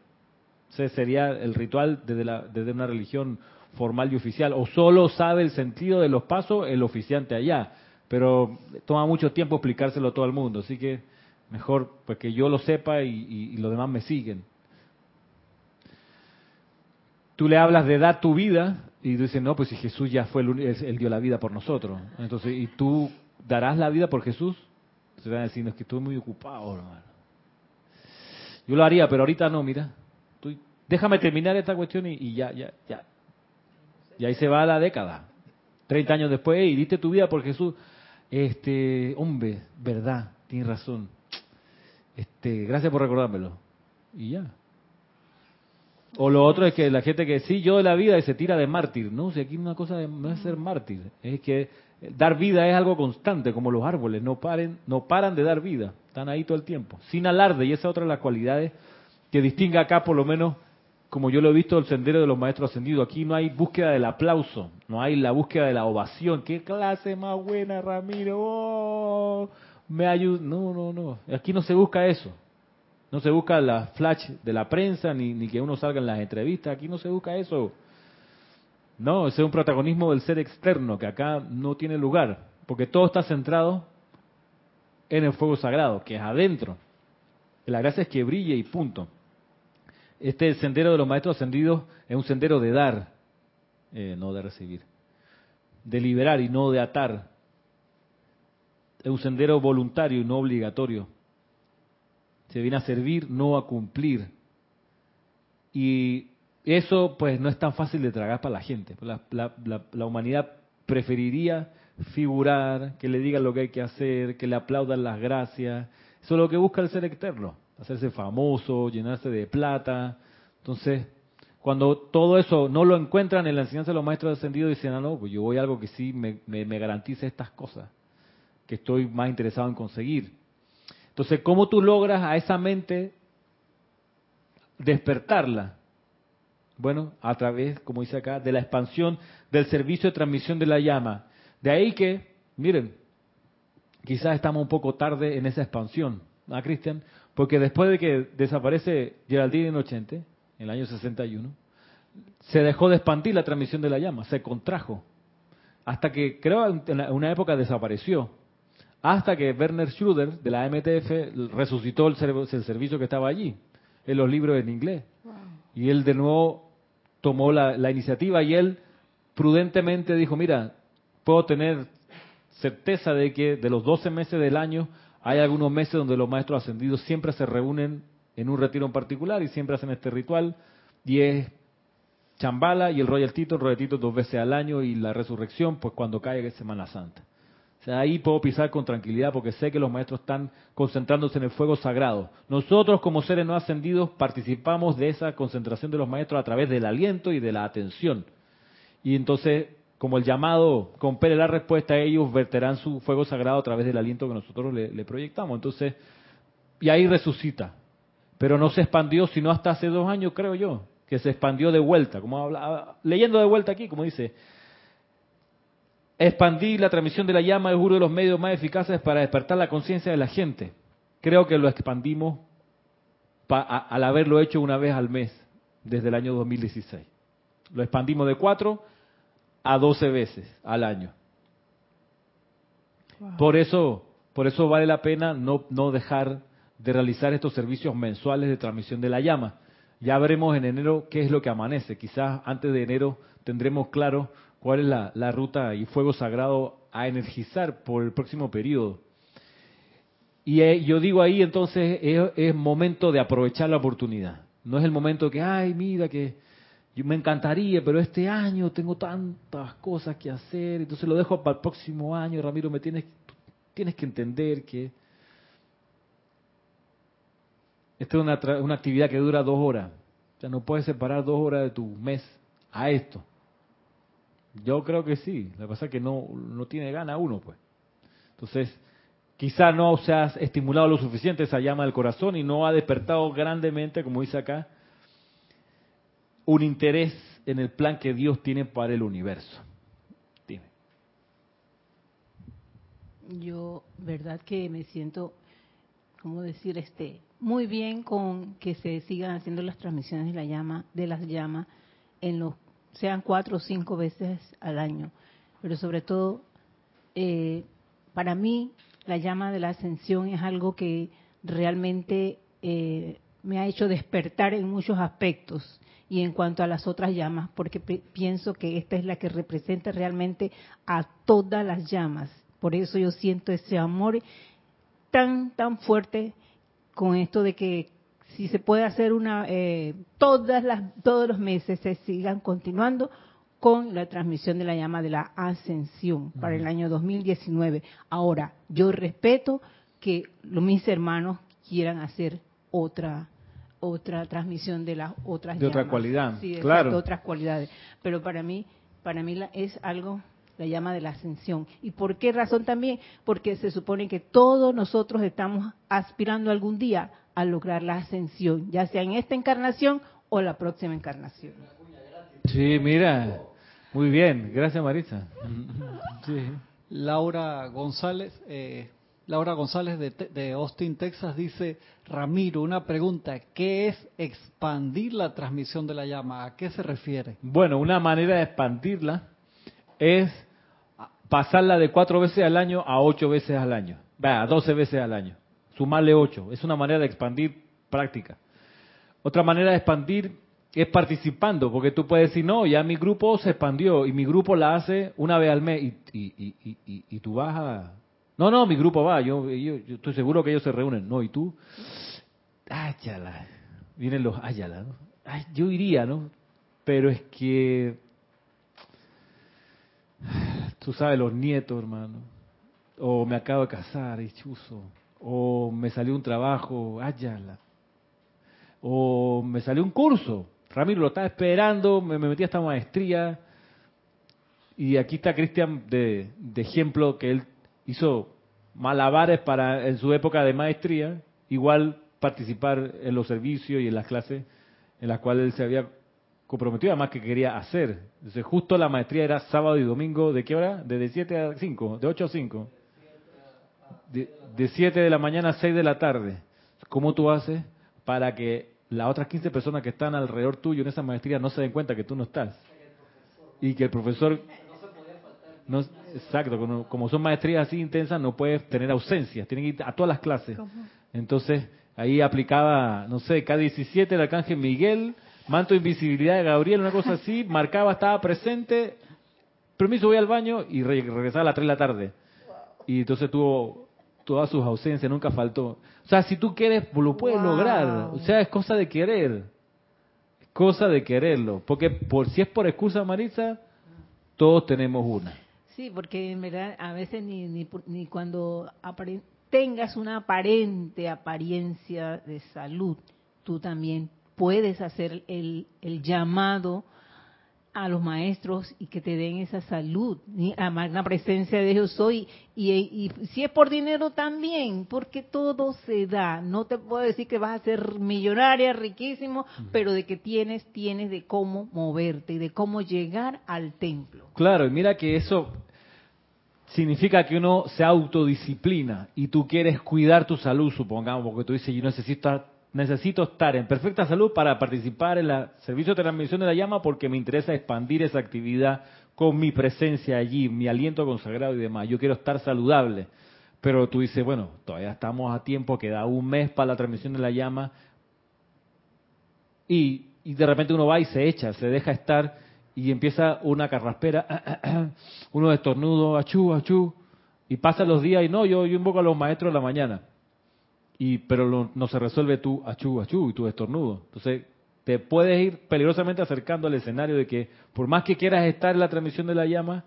Ese sería el ritual desde, la, desde una religión formal y oficial. O solo sabe el sentido de los pasos el oficiante allá. Pero toma mucho tiempo explicárselo a todo el mundo. Así que mejor pues que yo lo sepa y, los demás me siguen. Tú le hablas de dar tu vida y dices, no, pues si Jesús ya fue, el, él dio la vida por nosotros. Entonces, ¿y tú darás la vida por Jesús? Se van a decir, es que estoy muy ocupado, hermano. Yo lo haría, pero ahorita no, mira. déjame terminar esta cuestión y, ya, ya, ya. Y ahí se va la década. Treinta años después, y diste tu vida por Jesús. Este, hombre, verdad, tienes razón. Este, gracias por recordármelo. Y ya. O lo otro es que la gente que sí, yo de la vida y se tira de mártir. No, si aquí una cosa de, no es ser mártir, es que dar vida es algo constante, como los árboles, no paren, no paran de dar vida, están ahí todo el tiempo, sin alarde, y esa es otra de las cualidades que distingue acá, por lo menos, como yo lo he visto, el sendero de los maestros ascendidos. Aquí no hay búsqueda del aplauso, no hay la búsqueda de la ovación. ¡Qué clase más buena, Ramiro! Oh, me ayuda. No, no, no. Aquí no se busca eso. No se busca la flash de la prensa ni, ni que uno salga en las entrevistas. Aquí no se busca eso. No, ese es un protagonismo del ser externo que acá no tiene lugar. Porque todo está centrado en el fuego sagrado, que es adentro. La gracia es que brille y punto. Este sendero de los maestros ascendidos es un sendero de dar, eh, no de recibir. De liberar y no de atar. Es un sendero voluntario y no obligatorio se viene a servir, no a cumplir. Y eso pues no es tan fácil de tragar para la gente. La, humanidad preferiría figurar, que le digan lo que hay que hacer, que le aplaudan las gracias. Eso es lo que busca el ser externo, hacerse famoso, llenarse de plata. Entonces, cuando todo eso no lo encuentran en la enseñanza de los maestros ascendidos, dicen, ah, no, pues yo voy a algo que sí me, me garantice estas cosas, que estoy más interesado en conseguir. Entonces, ¿cómo tú logras a esa mente despertarla? Bueno, a través, como dice acá, de la expansión del servicio de transmisión de la llama. De ahí que, miren, quizás estamos un poco tarde en esa expansión, ¿ah, Cristian? Porque después de que desaparece Geraldine en 80, en el año 61, se dejó de expandir la transmisión de la llama, se contrajo, hasta que creo en una época desapareció hasta que Werner Schröder de la MTF resucitó el, servicio que estaba allí, en los libros en inglés. Y él de nuevo tomó la, iniciativa y él prudentemente dijo, mira, puedo tener certeza de que de los 12 meses del año hay algunos meses donde los maestros ascendidos siempre se reúnen en un retiro en particular y siempre hacen este ritual y es Chambala y el Royal Tito, el Royal Tito dos veces al año y la resurrección pues cuando caiga Semana Santa ahí puedo pisar con tranquilidad porque sé que los maestros están concentrándose en el fuego sagrado. Nosotros como seres no ascendidos participamos de esa concentración de los maestros a través del aliento y de la atención. Y entonces, como el llamado compele la respuesta, ellos verterán su fuego sagrado a través del aliento que nosotros le, le proyectamos. Entonces, y ahí resucita. Pero no se expandió sino hasta hace dos años, creo yo, que se expandió de vuelta. Como habla, leyendo de vuelta aquí, como dice, Expandir la transmisión de la llama es uno de los medios más eficaces para despertar la conciencia de la gente. Creo que lo expandimos al haberlo hecho una vez al mes desde el año 2016. Lo expandimos de 4 a 12 veces al año. Por eso, por eso vale la pena no, no dejar de realizar estos servicios mensuales de transmisión de la llama. Ya veremos en enero qué es lo que amanece. Quizás antes de enero tendremos claro cuál es la, ruta y fuego sagrado a energizar por el próximo periodo. Y eh, yo digo ahí entonces es, momento de aprovechar la oportunidad. No es el momento que, ay, mira que me encantaría, pero este año tengo tantas cosas que hacer, entonces lo dejo para el próximo año, Ramiro, me tienes, tienes que entender que esta es una, una actividad que dura dos horas. O sea, no puedes separar dos horas de tu mes a esto. Yo creo que sí. Lo que pasa es que no, no tiene gana uno, pues. Entonces, quizá no se ha estimulado lo suficiente esa llama del corazón y no ha despertado grandemente, como dice acá, un interés en el plan que Dios tiene para el universo. Dime. Yo, verdad que me siento, ¿cómo decir? Este, muy bien con que se sigan haciendo las transmisiones de la llama, de las llamas, en los, sean cuatro o cinco veces al año. Pero sobre todo, eh, para mí, la llama de la ascensión es algo que realmente eh, me ha hecho despertar en muchos aspectos y en cuanto a las otras llamas, porque pienso que esta es la que representa realmente a todas las llamas. Por eso yo siento ese amor tan, tan fuerte con esto de que si se puede hacer una, eh, todas las, todos los meses se sigan continuando con la transmisión de la llama de la ascensión para el año 2019. Ahora, yo respeto que mis hermanos quieran hacer otra otra transmisión de las otras de otra cualidad sí, claro. otras cualidades. Pero para mí para mí es algo la llama de la ascensión. Y por qué razón también porque se supone que todos nosotros estamos aspirando algún día a lograr la ascensión ya sea en esta encarnación o la próxima encarnación sí mira muy bien gracias Marisa sí. Laura González eh, Laura González de, Austin, Texas, dice, Ramiro, una pregunta, ¿qué es expandir la transmisión de la llama? ¿A qué se refiere? Bueno, una manera de expandirla es pasarla de cuatro veces al año a ocho veces al año, va, a doce veces al año, sumarle ocho, es una manera de expandir práctica. Otra manera de expandir es participando, porque tú puedes decir, no, ya mi grupo se expandió y mi grupo la hace una vez al mes y, y tú vas a no, no, mi grupo va, yo, estoy seguro que ellos se reúnen. No, ¿y tú? Áyala. Vienen los áyala, ¿no? Yo iría, ¿no? Pero es que... Tú sabes, los nietos, hermano. O me acabo de casar, y chuzo. O me salió un trabajo, áyala. O me salió un curso. Ramiro lo estaba esperando, me, metí a esta maestría. Y aquí está Cristian de, de ejemplo que él hizo malabares para en su época de maestría, igual participar en los servicios y en las clases en las cuales él se había comprometido, además que quería hacer. Entonces, justo la maestría era sábado y domingo, ¿de qué hora? De 7 a 5, de 8 a 5. De, 7 de la mañana a 6 de la tarde. ¿Cómo tú haces para que las otras 15 personas que están alrededor tuyo en esa maestría no se den cuenta que tú no estás? Y que el profesor no, exacto, como, son maestrías así intensas, no puedes tener ausencias, tienen que ir a todas las clases. Entonces, ahí aplicaba, no sé, K17 el arcángel Miguel, manto de invisibilidad de Gabriel, una cosa así, marcaba, estaba presente, permiso, voy al baño y regresaba a las 3 de la tarde. Y entonces tuvo todas sus ausencias, nunca faltó. O sea, si tú quieres, lo puedes lograr. O sea, es cosa de querer. Es cosa de quererlo. Porque por si es por excusa, Marisa, todos tenemos una. Sí, porque en verdad a veces ni, ni, cuando tengas una aparente apariencia de salud, tú también puedes hacer el, el llamado a los maestros y que te den esa salud, a la presencia de Dios soy. Y, y, si es por dinero también, porque todo se da. No te puedo decir que vas a ser millonaria, riquísimo, pero de que tienes, tienes de cómo moverte y de cómo llegar al templo. Claro, y mira que eso significa que uno se autodisciplina y tú quieres cuidar tu salud, supongamos, porque tú dices, yo necesito, necesito estar en perfecta salud para participar en el servicio de transmisión de la llama porque me interesa expandir esa actividad con mi presencia allí, mi aliento consagrado y demás. Yo quiero estar saludable. Pero tú dices, bueno, todavía estamos a tiempo, queda un mes para la transmisión de la llama. Y, y de repente uno va y se echa, se deja estar y empieza una carraspera, *clears throat* uno estornudo, achú, achú, y pasan los días y no, yo, yo invoco a los maestros de la mañana, y pero no se resuelve tu achú, achú y tu estornudo. Entonces, te puedes ir peligrosamente acercando al escenario de que por más que quieras estar en la transmisión de la llama,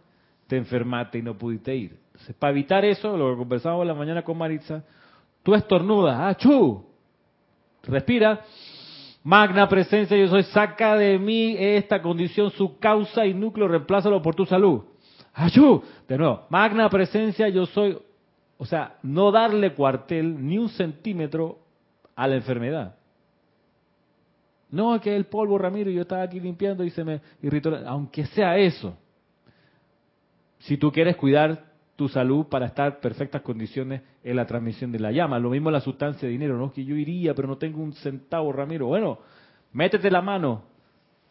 te enfermaste y no pudiste ir. Entonces, para evitar eso, lo que conversábamos la mañana con Maritza, tú estornudas, achú, respira, Magna presencia, yo soy, saca de mí esta condición, su causa y núcleo, reemplázalo por tu salud. ¡Ayú! De nuevo, magna presencia, yo soy. O sea, no darle cuartel ni un centímetro a la enfermedad. No, que el polvo, Ramiro, yo estaba aquí limpiando y se me irritó. Aunque sea eso, si tú quieres cuidar tu salud para estar en perfectas condiciones en la transmisión de la llama. Lo mismo la sustancia de dinero, ¿no? Que yo iría, pero no tengo un centavo, Ramiro. Bueno, métete la mano.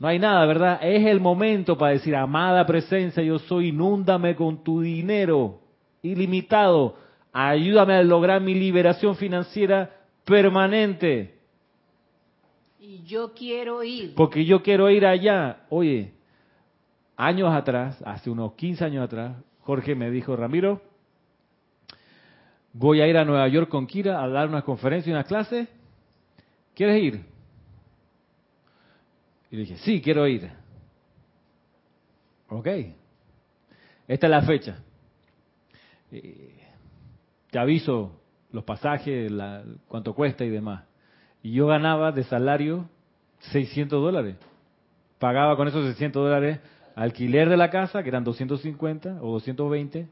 No hay nada, ¿verdad? Es el momento para decir, amada presencia, yo soy, inúndame con tu dinero ilimitado. Ayúdame a lograr mi liberación financiera permanente. Y yo quiero ir. Porque yo quiero ir allá. Oye, años atrás, hace unos 15 años atrás, Jorge me dijo, Ramiro, voy a ir a Nueva York con Kira a dar una conferencia y una clase. ¿Quieres ir? Y le dije, sí, quiero ir. Ok. Esta es la fecha. Eh, te aviso los pasajes, la, cuánto cuesta y demás. Y yo ganaba de salario 600 dólares. Pagaba con esos 600 dólares alquiler de la casa, que eran 250 o 220,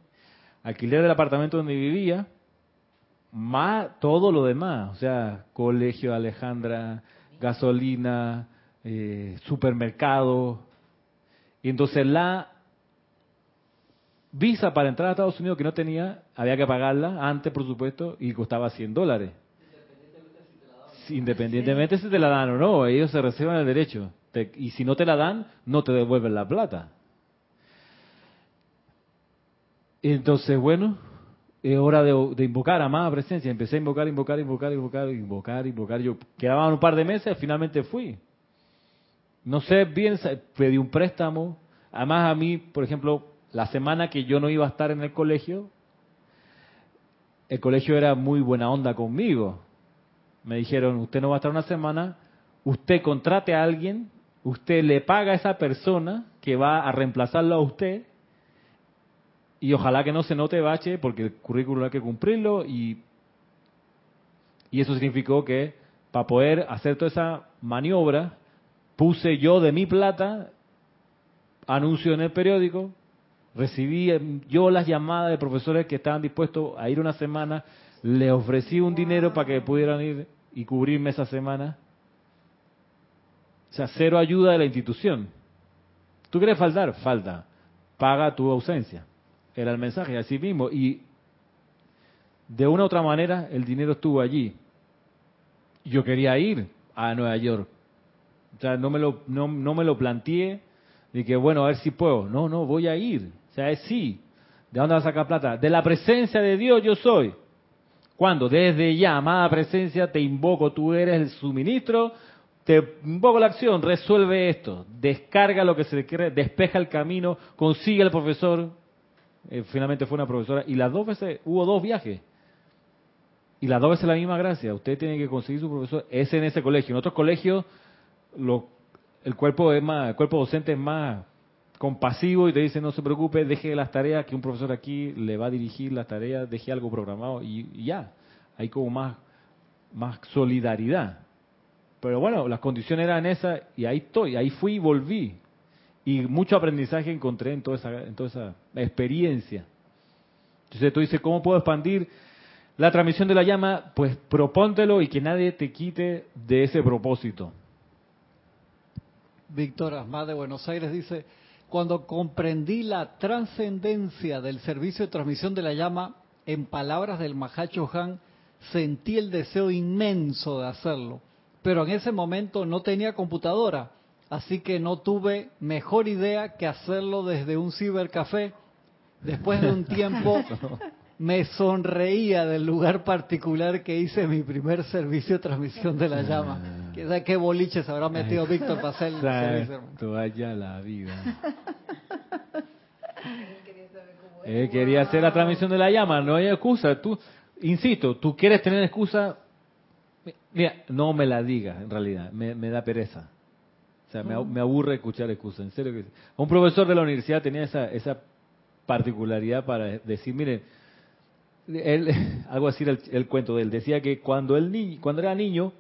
alquiler del apartamento donde vivía, más todo lo demás, o sea, colegio Alejandra, gasolina, eh, supermercado. Y entonces la visa para entrar a Estados Unidos que no tenía, había que pagarla antes, por supuesto, y costaba 100 dólares. Independientemente si te la dan o no, ellos se reservan el derecho y si no te la dan, no te devuelven la plata. Entonces, bueno, es hora de, invocar a más presencia. Empecé a invocar, invocar, invocar, invocar, invocar, invocar. Yo quedaban un par de meses, finalmente fui. No sé bien, pedí un préstamo. Además, a mí, por ejemplo, la semana que yo no iba a estar en el colegio, el colegio era muy buena onda conmigo. Me dijeron, usted no va a estar una semana, usted contrate a alguien usted le paga a esa persona que va a reemplazarlo a usted y ojalá que no se note bache porque el currículum hay que cumplirlo y, y eso significó que para poder hacer toda esa maniobra puse yo de mi plata anuncio en el periódico recibí yo las llamadas de profesores que estaban dispuestos a ir una semana le ofrecí un dinero para que pudieran ir y cubrirme esa semana o sea, cero ayuda de la institución. ¿Tú quieres faltar? Falta. Paga tu ausencia. Era el mensaje, así mismo. Y de una u otra manera el dinero estuvo allí. Yo quería ir a Nueva York. O sea, no me lo, no, no me lo planteé de que, bueno, a ver si puedo. No, no, voy a ir. Sea, es sí. ¿De dónde vas a sacar plata? De la presencia de Dios yo soy. Cuando desde ya, amada presencia, te invoco, tú eres el suministro, te invoco la acción, resuelve esto, descarga lo que se quiere, despeja el camino, consigue al profesor, eh, finalmente fue una profesora, y las dos veces, hubo dos viajes, y las dos veces la misma gracia, usted tiene que conseguir su profesor, es en ese colegio, en otros colegios lo, el cuerpo es más, el cuerpo docente es más compasivo y te dice no se preocupe, deje las tareas que un profesor aquí le va a dirigir las tareas, deje algo programado y, ya, hay como más, más solidaridad. Pero bueno, las condiciones eran esas y ahí estoy, ahí fui y volví. Y mucho aprendizaje encontré en toda esa, en toda esa experiencia. Entonces tú dices, ¿cómo puedo expandir la transmisión de la llama? Pues propóntelo y que nadie te quite de ese propósito. Víctor Asmad de Buenos Aires dice, cuando comprendí la trascendencia del servicio de transmisión de la llama, en palabras del Mahacho Han, sentí el deseo inmenso de hacerlo pero en ese momento no tenía computadora, así que no tuve mejor idea que hacerlo desde un cibercafé. Después de un tiempo *laughs* *laughs* me sonreía del lugar particular que hice mi primer servicio de transmisión de la llama. ¿Qué, qué boliche se habrá metido Víctor para hacer el servicio? Toalla la vida. *laughs* Él quería hacer la transmisión de la llama, no hay excusa. Tú, insisto, tú quieres tener excusa, Mira, no me la diga, en realidad, me, da pereza. O sea, me, aburre escuchar excusas, en serio que Un profesor de la universidad tenía esa, esa particularidad para decir, mire, él, *laughs* algo así era el, cuento de él, decía que cuando él cuando era niño,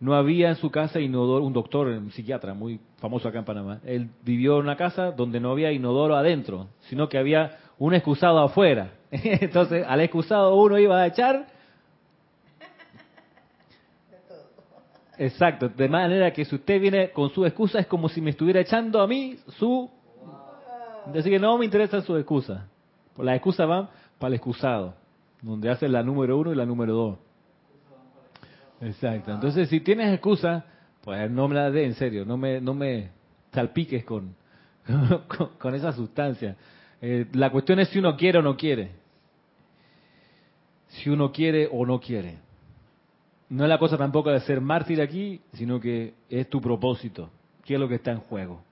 no había en su casa inodoro, un doctor, un psiquiatra muy famoso acá en Panamá. Él vivió en una casa donde no había inodoro adentro, sino que había un excusado afuera. *laughs* Entonces, al excusado uno iba a echar Exacto, de manera que si usted viene con su excusa es como si me estuviera echando a mí su... Decir que no me interesa su excusa. Las excusas van para el excusado, donde hace la número uno y la número dos. Exacto. Entonces, si tienes excusa, pues no me la dé en serio, no me, no me salpiques *laughs* con, con, esa sustancia. Eh, la cuestión es si uno quiere o no quiere. Si uno quiere o no quiere. No es la cosa tampoco de ser mártir aquí, sino que es tu propósito. ¿Qué es lo que está en juego?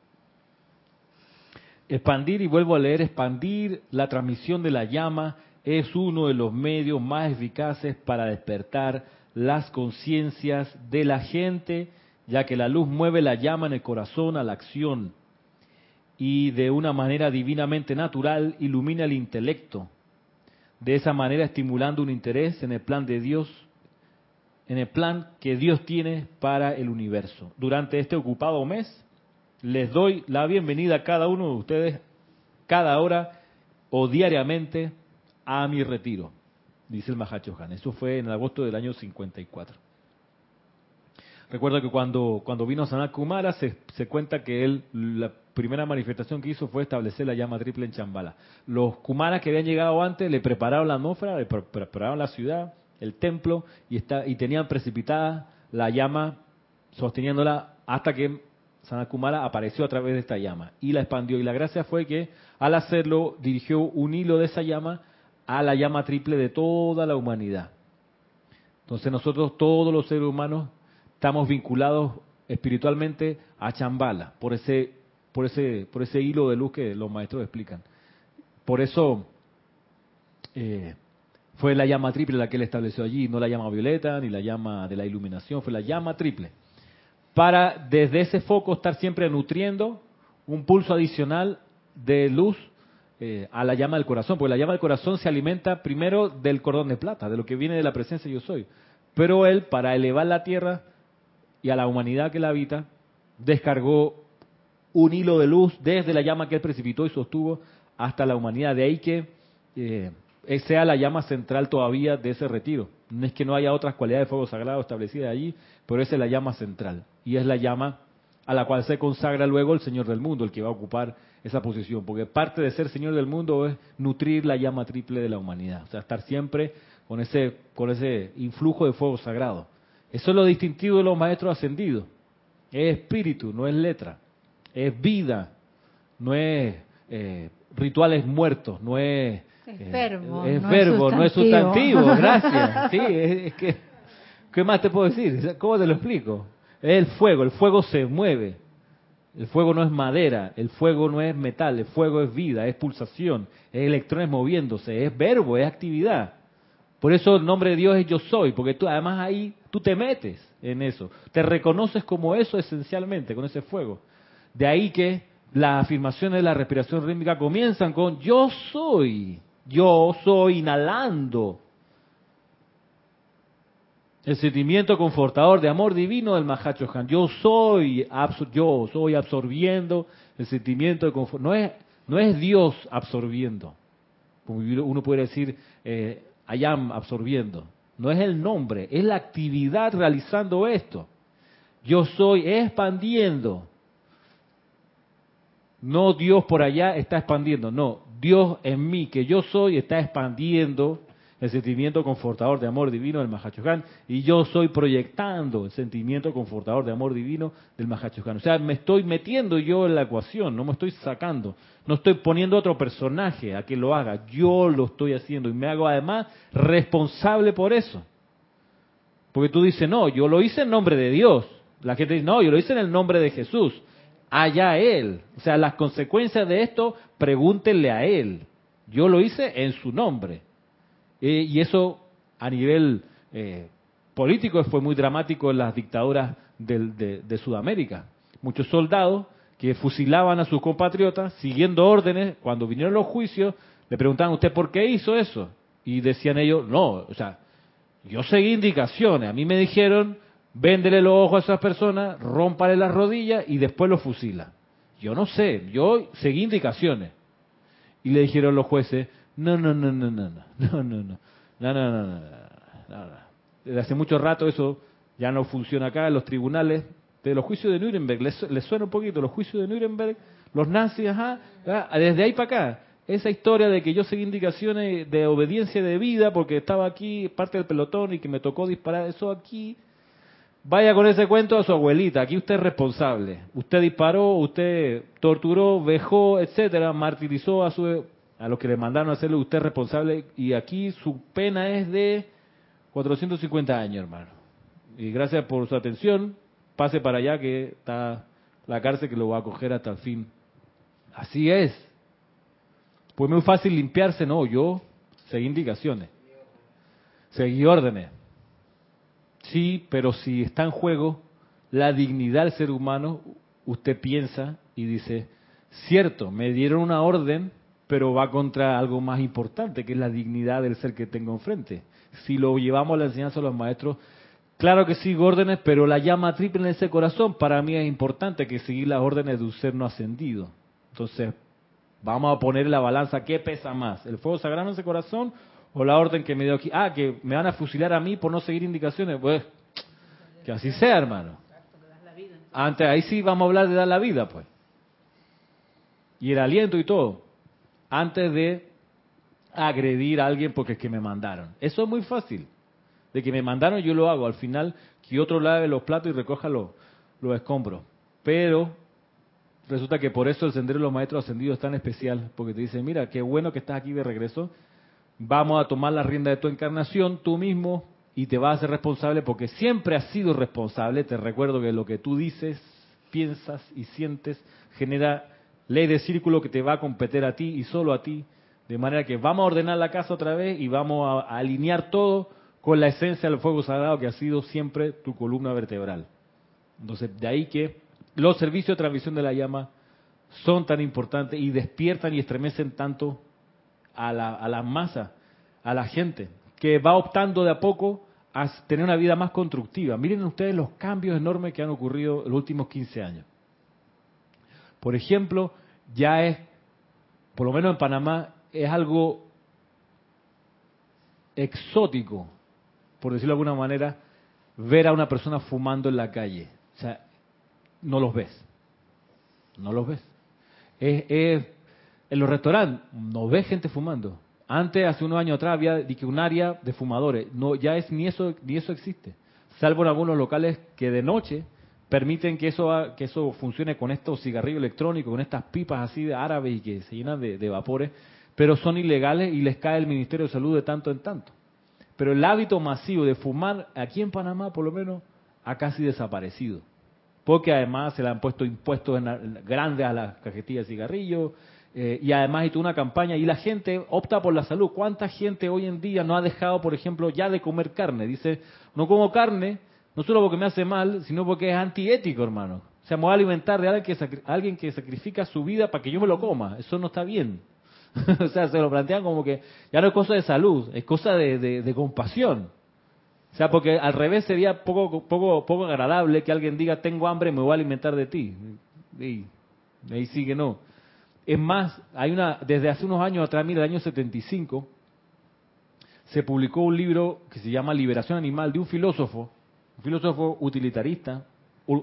Expandir, y vuelvo a leer, expandir la transmisión de la llama es uno de los medios más eficaces para despertar las conciencias de la gente, ya que la luz mueve la llama en el corazón a la acción y de una manera divinamente natural ilumina el intelecto, de esa manera estimulando un interés en el plan de Dios, en el plan que Dios tiene para el universo. Durante este ocupado mes, les doy la bienvenida a cada uno de ustedes, cada hora o diariamente, a mi retiro dice el Mahacho Han. Eso fue en agosto del año 54. Recuerdo que cuando, cuando vino Sanat Kumara se, cuenta que él, la primera manifestación que hizo fue establecer la llama triple en Chambala. Los Kumaras que habían llegado antes le prepararon la atmósfera, le prepararon la ciudad, el templo, y, y tenían precipitada la llama sosteniéndola hasta que Sanat Kumara apareció a través de esta llama y la expandió. Y la gracia fue que al hacerlo dirigió un hilo de esa llama a la llama triple de toda la humanidad. Entonces nosotros, todos los seres humanos, estamos vinculados espiritualmente a Chambala, por ese, por ese, por ese hilo de luz que los maestros explican. Por eso eh, fue la llama triple la que él estableció allí, no la llama violeta ni la llama de la iluminación, fue la llama triple. Para desde ese foco estar siempre nutriendo un pulso adicional de luz eh, a la llama del corazón, porque la llama del corazón se alimenta primero del cordón de plata, de lo que viene de la presencia yo soy. Pero él, para elevar la tierra y a la humanidad que la habita, descargó un hilo de luz desde la llama que él precipitó y sostuvo hasta la humanidad. De ahí que eh, sea la llama central todavía de ese retiro. No es que no haya otras cualidades de fuego sagrado establecidas allí, pero esa es la llama central. Y es la llama a la cual se consagra luego el Señor del mundo, el que va a ocupar esa posición, porque parte de ser Señor del mundo es nutrir la llama triple de la humanidad, o sea, estar siempre con ese, con ese influjo de fuego sagrado. Eso es lo distintivo de los maestros ascendidos. Es espíritu, no es letra. Es vida, no es eh, rituales muertos, no es... Es verbo, es, verbo, no es sustantivo, gracias. *laughs* Sí, es, que... ¿Qué más te puedo decir? ¿Cómo te lo explico? Es el fuego, el fuego se mueve. El fuego no es madera, el fuego no es metal, el fuego es vida, es pulsación, es electrones moviéndose, es verbo, es actividad. Por eso el nombre de Dios es yo soy, porque tú además ahí tú te metes en eso, te reconoces como eso esencialmente, con ese fuego. De ahí que las afirmaciones de la respiración rítmica comienzan con yo soy, yo soy inhalando, el sentimiento confortador de amor divino del Mahacho Han. Yo soy, yo soy absorbiendo el sentimiento de confort. No es, no es Dios absorbiendo, como uno puede decir, eh, Ayam absorbiendo. No es el nombre, es la actividad realizando esto. Yo soy expandiendo. No Dios por allá está expandiendo, no, Dios en mí, que yo soy, está expandiendo el sentimiento confortador de amor divino del Mahachohan y yo soy proyectando el sentimiento confortador de amor divino del Mahachohan. O sea, me estoy metiendo yo en la ecuación, no me estoy sacando, no estoy poniendo otro personaje a que lo haga, yo lo estoy haciendo y me hago además responsable por eso. Porque tú dices, no, yo lo hice en nombre de Dios. La gente dice, no, yo lo hice en el nombre de Jesús. Allá Él. O sea, las consecuencias de esto, pregúntenle a Él. Yo lo hice en su nombre. Eh, y eso a nivel eh, político fue muy dramático en las dictaduras de, Sudamérica. Muchos soldados que fusilaban a sus compatriotas siguiendo órdenes, cuando vinieron los juicios, le preguntaban, ¿usted por qué hizo eso? Y decían ellos, no, o sea, yo seguí indicaciones, a mí me dijeron, véndele los ojos a esas personas, rómpale las rodillas y después lo fusila. Yo no sé, yo seguí indicaciones. Y le dijeron los jueces, no, no, no, no, no, no, no, no, no, no, no, no, no, Desde hace mucho rato eso ya no funciona acá en los tribunales. De los juicios de Nuremberg, les, suena un poquito, los juicios de Nuremberg, los nazis, ajá, desde ahí para acá. esa historia de que yo seguí indicaciones de obediencia de vida porque estaba aquí parte del pelotón y que me tocó disparar, eso aquí, vaya con ese cuento a su abuelita, aquí usted es responsable. Usted disparó, usted torturó, vejó, etcétera, martirizó a su a los que le mandaron a hacerlo, usted es responsable y aquí su pena es de 450 años, hermano. Y gracias por su atención, pase para allá que está la cárcel que lo va a coger hasta el fin. Así es. Pues muy fácil limpiarse, no, yo seguí indicaciones, seguí órdenes. Sí, pero si está en juego la dignidad del ser humano, usted piensa y dice, cierto, me dieron una orden, pero va contra algo más importante, que es la dignidad del ser que tengo enfrente. Si lo llevamos a la enseñanza de los maestros, claro que sigo órdenes, pero la llama triple en ese corazón para mí es importante que seguir las órdenes de un ser no ascendido. Entonces, vamos a poner la balanza, ¿qué pesa más? ¿El fuego sagrado en ese corazón o la orden que me dio aquí? Ah, que me van a fusilar a mí por no seguir indicaciones. Pues, que así sea, hermano. Antes, ahí sí vamos a hablar de dar la vida, pues. Y el aliento y todo antes de agredir a alguien porque es que me mandaron. Eso es muy fácil. De que me mandaron yo lo hago. Al final que otro lave los platos y recoja los, los escombros. Pero resulta que por eso el sendero de los maestros ascendidos es tan especial. Porque te dice, mira, qué bueno que estás aquí de regreso. Vamos a tomar la rienda de tu encarnación tú mismo y te vas a ser responsable porque siempre has sido responsable. Te recuerdo que lo que tú dices, piensas y sientes genera ley de círculo que te va a competir a ti y solo a ti. De manera que vamos a ordenar la casa otra vez y vamos a, alinear todo con la esencia del fuego sagrado que ha sido siempre tu columna vertebral. Entonces, de ahí que los servicios de transmisión de la llama son tan importantes y despiertan y estremecen tanto a la, a la masa, a la gente, que va optando de a poco a tener una vida más constructiva. Miren ustedes los cambios enormes que han ocurrido en los últimos 15 años. Por ejemplo, ya es, por lo menos en Panamá, es algo exótico, por decirlo de alguna manera, ver a una persona fumando en la calle. O sea, no los ves. No los ves. Es, en los restaurantes no ves gente fumando. Antes, hace unos años atrás, había un área de fumadores. No, ya es ni eso, ni eso existe. Salvo en algunos locales que de noche permiten que eso, que eso funcione con estos cigarrillos electrónicos, con estas pipas así de árabes y que se llenan de, vapores, pero son ilegales y les cae el Ministerio de Salud de tanto en tanto. Pero el hábito masivo de fumar aquí en Panamá, por lo menos, ha casi desaparecido. Porque además se le han puesto impuestos grandes a las cajetillas de cigarrillos, eh, y además toda una campaña y la gente opta por la salud. ¿Cuánta gente hoy en día no ha dejado, por ejemplo, ya de comer carne? Dice, no como carne no solo porque me hace mal, sino porque es antiético, hermano. O sea, me voy a alimentar de alguien que, alguien que sacrifica su vida para que yo me lo coma. Eso no está bien. *laughs* o sea, se lo plantean como que ya no es cosa de salud, es cosa de, compasión. O sea, porque al revés sería poco, poco, poco agradable que alguien diga, tengo hambre, me voy a alimentar de ti. Y ahí sí que no. Es más, hay una, desde hace unos años atrás, mira, el año 75, se publicó un libro que se llama Liberación Animal de un filósofo filósofo utilitarista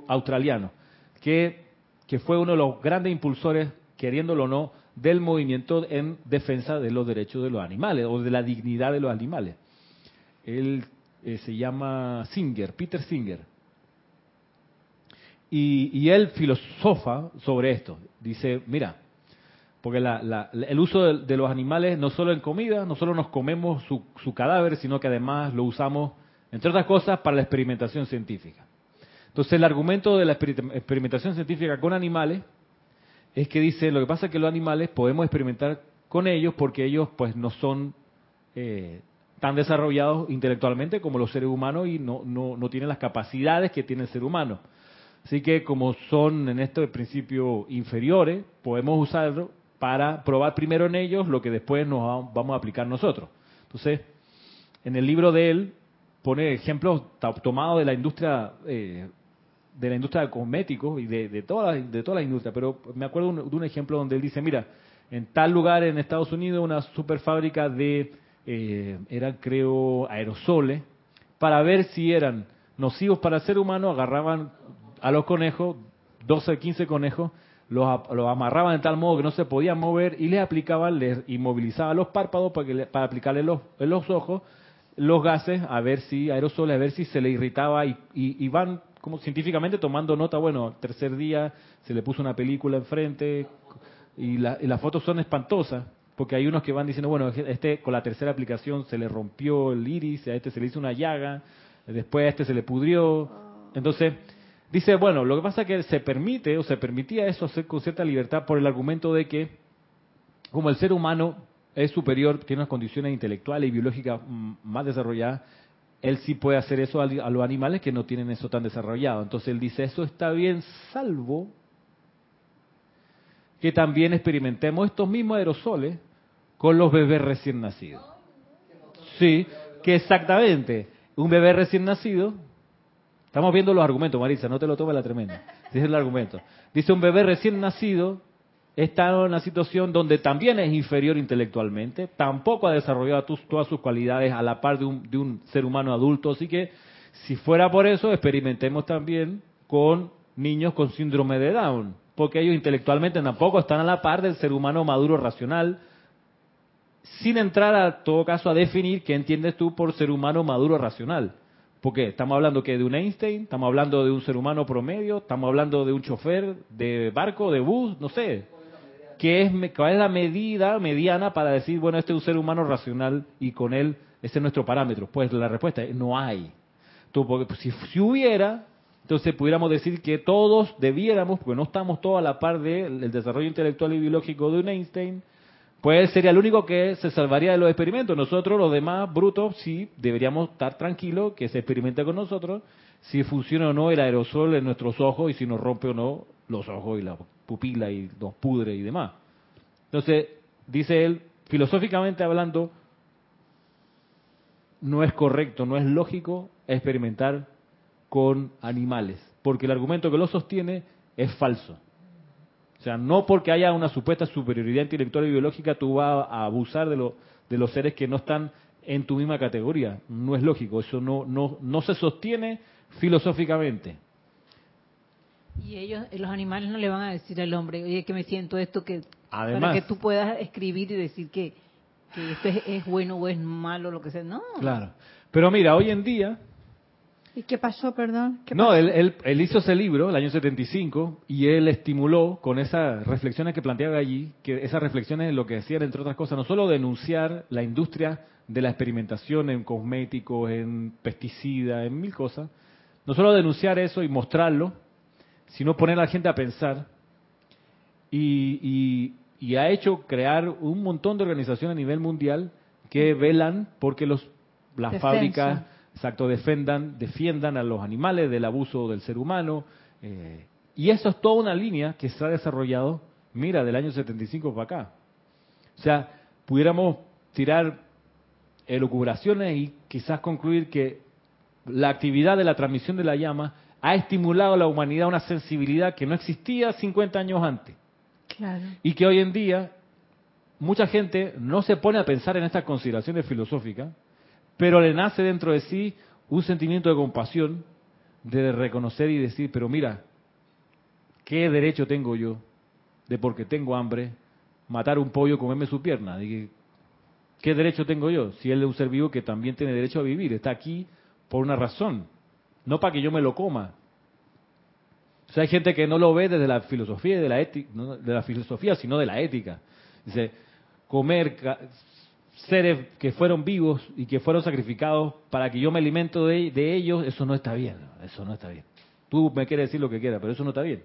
australiano, que, que fue uno de los grandes impulsores, queriéndolo o no, del movimiento en defensa de los derechos de los animales o de la dignidad de los animales. Él eh, se llama Singer, Peter Singer. Y, él filosofa sobre esto. Dice, mira, porque el uso de, los animales no solo en comida, no solo nos comemos su, su cadáver, sino que además lo usamos entre otras cosas, para la experimentación científica. Entonces, el argumento de la experimentación científica con animales es que dice, lo que pasa es que los animales podemos experimentar con ellos porque ellos pues no son eh, tan desarrollados intelectualmente como los seres humanos y no, no, no tienen las capacidades que tiene el ser humano. Así que como son en este principio inferiores, podemos usarlo para probar primero en ellos lo que después nos vamos a aplicar nosotros. Entonces, en el libro de él, pone ejemplos tomados de la industria eh, de la industria de cosméticos y de, toda la, de toda la industria, pero me acuerdo de un ejemplo donde él dice, mira, en tal lugar en Estados Unidos una super fábrica de, eh, eran creo aerosoles, para ver si eran nocivos para el ser humano, agarraban a los conejos, 12, 15 conejos, los, los amarraban de tal modo que no se podían mover y les aplicaban, les inmovilizaban los párpados para, que para aplicarle los, los ojos los gases, a ver si, aerosoles, a ver si se le irritaba y, y, van como científicamente tomando nota, bueno, tercer día se le puso una película enfrente y, la, y las fotos son espantosas, porque hay unos que van diciendo, bueno, este con la tercera aplicación se le rompió el iris, a este se le hizo una llaga, después a este se le pudrió. Entonces, dice, bueno, lo que pasa es que se permite o se permitía eso hacer con cierta libertad por el argumento de que como el ser humano es superior, tiene unas condiciones intelectuales y biológicas más desarrolladas, él sí puede hacer eso a los animales que no tienen eso tan desarrollado. Entonces él dice, eso está bien, salvo que también experimentemos estos mismos aerosoles con los bebés recién nacidos. Sí, que exactamente, un bebé recién nacido, estamos viendo los argumentos, Marisa, no te lo tomes la tremenda, dice el argumento. Dice un bebé recién nacido está en una situación donde también es inferior intelectualmente, tampoco ha desarrollado todas sus cualidades a la par de un, de un ser humano adulto, así que si fuera por eso, experimentemos también con niños con síndrome de Down, porque ellos intelectualmente tampoco están a la par del ser humano maduro racional, sin entrar a todo caso a definir qué entiendes tú por ser humano maduro racional. Porque estamos hablando que de un Einstein, estamos hablando de un ser humano promedio, estamos hablando de un chofer de barco, de bus, no sé. ¿Qué es, ¿Cuál es la medida mediana para decir, bueno, este es un ser humano racional y con él ese es nuestro parámetro? Pues la respuesta es no hay. porque si, si hubiera, entonces pudiéramos decir que todos debiéramos, porque no estamos todos a la par del desarrollo intelectual y biológico de un Einstein, pues sería el único que se salvaría de los experimentos. Nosotros, los demás brutos, sí deberíamos estar tranquilos que se experimente con nosotros si funciona o no el aerosol en nuestros ojos y si nos rompe o no los ojos y la pupila y nos pudre y demás. Entonces, dice él, filosóficamente hablando, no es correcto, no es lógico experimentar con animales, porque el argumento que lo sostiene es falso. O sea, no porque haya una supuesta superioridad intelectual y biológica tú vas a abusar de, de los seres que no están en tu misma categoría. No es lógico, eso no, no, no se sostiene filosóficamente. Y ellos, los animales no le van a decir al hombre, oye, que me siento esto, que para que tú puedas escribir y decir que, esto es, bueno o es malo, lo que sea. No. Claro. Pero mira, hoy en día... ¿Y qué pasó, perdón? no, Él, él, hizo ese libro, el año 75, y él estimuló con esas reflexiones que planteaba allí, que esas reflexiones lo que hacían, entre otras cosas, no solo denunciar la industria de la experimentación en cosméticos, en pesticidas, en mil cosas, no solo denunciar eso y mostrarlo, sino poner a la gente a pensar. Y, ha hecho crear un montón de organizaciones a nivel mundial que velan porque los, las fábricas exacto defendan defiendan a los animales del abuso del ser humano eh, y eso es toda una línea que se ha desarrollado mira del año 75 para acá o sea pudiéramos tirar elucubraciones y quizás concluir que la actividad de la transmisión de la llama ha estimulado a la humanidad una sensibilidad que no existía 50 años antes. Y que hoy en día mucha gente no se pone a pensar en estas consideraciones filosóficas, pero le nace dentro de sí un sentimiento de compasión, de reconocer y decir, pero mira, ¿qué derecho tengo yo de porque tengo hambre matar un pollo, comerme su pierna? ¿Qué derecho tengo yo? Si él es un ser vivo que también tiene derecho a vivir, está aquí por una razón no para que yo me lo coma. O sea, hay gente que no lo ve desde la filosofía de la ética, no de la filosofía, sino de la ética. Dice, comer seres que fueron vivos y que fueron sacrificados para que yo me alimento de, ellos, eso no está bien, eso no está bien. Tú me quieres decir lo que quieras, pero eso no está bien.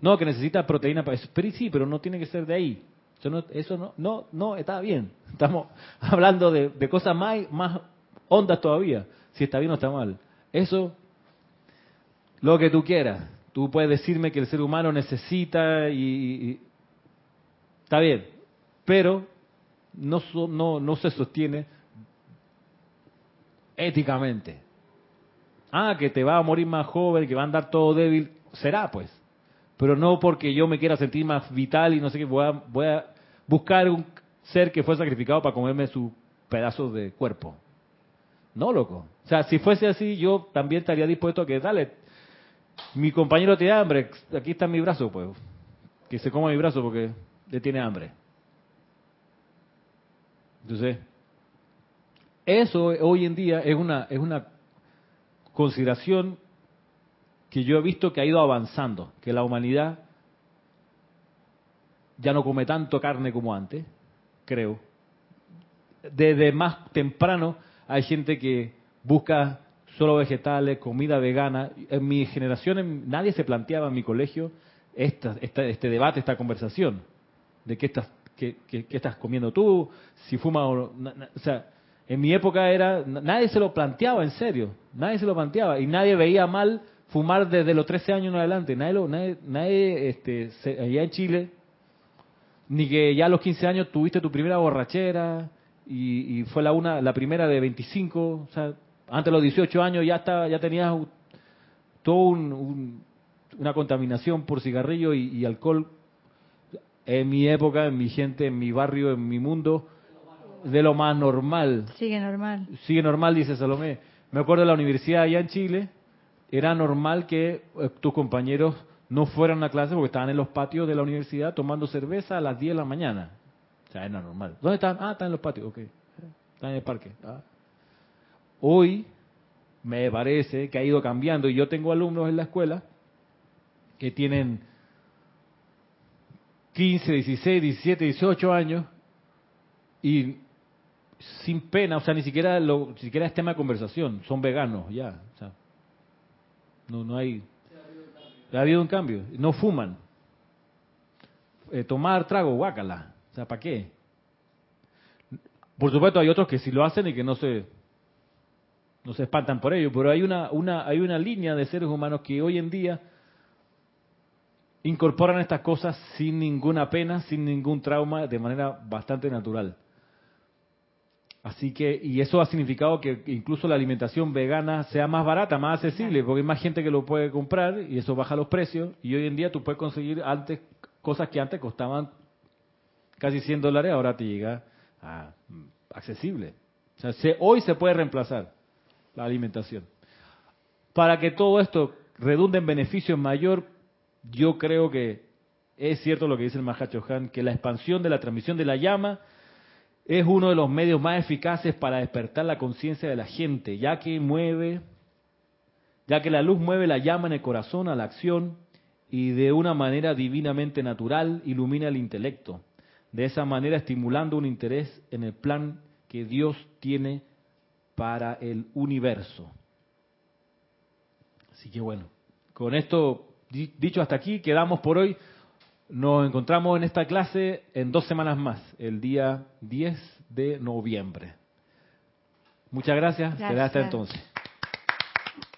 No, que necesita proteína para eso. Pero sí, pero no tiene que ser de ahí. Eso no, eso no, no, no está bien. *laughs* Estamos hablando de, de cosas más, más hondas todavía. Si está bien o está mal. Eso, lo que tú quieras. Tú puedes decirme que el ser humano necesita y, está bien, pero no, no, no se sostiene éticamente. Ah, que te va a morir más joven, que va a andar todo débil, será pues. Pero no porque yo me quiera sentir más vital y no sé qué, voy a, voy a buscar un ser que fue sacrificado para comerme sus pedazos de cuerpo. No, loco. O sea, si fuese así, yo también estaría dispuesto a que, dale, mi compañero tiene hambre, aquí está mi brazo, pues. que se coma mi brazo porque le tiene hambre. Entonces, eso hoy en día es una, es una consideración que yo he visto que ha ido avanzando, que la humanidad ya no come tanto carne como antes, creo. Desde más temprano hay gente que busca solo vegetales, comida vegana. En mi generación nadie se planteaba en mi colegio esta, este debate, esta conversación, de qué estás, qué, estás comiendo tú, si fumas o O sea, en mi época era, nadie se lo planteaba en serio, nadie se lo planteaba y nadie veía mal fumar desde los 13 años en adelante. Nadie, lo, nadie, nadie este, allá en Chile, ni que ya a los 15 años tuviste tu primera borrachera y, fue la una la primera de 25, o sea, antes de los 18 años ya estaba, ya tenías todo una contaminación por cigarrillo y, alcohol. En mi época, en mi gente, en mi barrio, en mi mundo, de lo más normal. Sigue normal. Sigue normal, dice Salomé. Me acuerdo de la universidad allá en Chile, era normal que eh, tus compañeros no fueran a clase porque estaban en los patios de la universidad tomando cerveza a las 10 de la mañana. O sea, era normal. ¿Dónde están? Ah, están en los patios, ok. Están en el parque. Ah. Hoy me parece que ha ido cambiando y yo tengo alumnos en la escuela que tienen 15, 16, 17, 18 años y sin pena, o sea, ni siquiera lo, ni siquiera es tema de conversación, son veganos ya, o sea, no, no hay, ha habido un cambio, no fuman, eh, tomar trago, guácala, o sea, ¿para qué? Por supuesto hay otros que sí lo hacen y que no se, no se espantan por ello, pero hay una, una, hay una línea de seres humanos que hoy en día incorporan estas cosas sin ninguna pena, sin ningún trauma, de manera bastante natural. Así que, y eso ha significado que incluso la alimentación vegana sea más barata, más accesible, porque hay más gente que lo puede comprar y eso baja los precios. Y hoy en día tú puedes conseguir antes cosas que antes costaban casi 100 dólares, ahora te llega a accesible. O sea, hoy se puede reemplazar la alimentación. Para que todo esto redunde en beneficio mayor, yo creo que es cierto lo que dice el Mahacho Han, que la expansión de la transmisión de la llama es uno de los medios más eficaces para despertar la conciencia de la gente, ya que mueve, ya que la luz mueve la llama en el corazón a la acción y de una manera divinamente natural ilumina el intelecto, de esa manera estimulando un interés en el plan que Dios tiene para el universo. Así que bueno, con esto dicho hasta aquí, quedamos por hoy. Nos encontramos en esta clase en dos semanas más, el día 10 de noviembre. Muchas gracias, gracias. hasta entonces.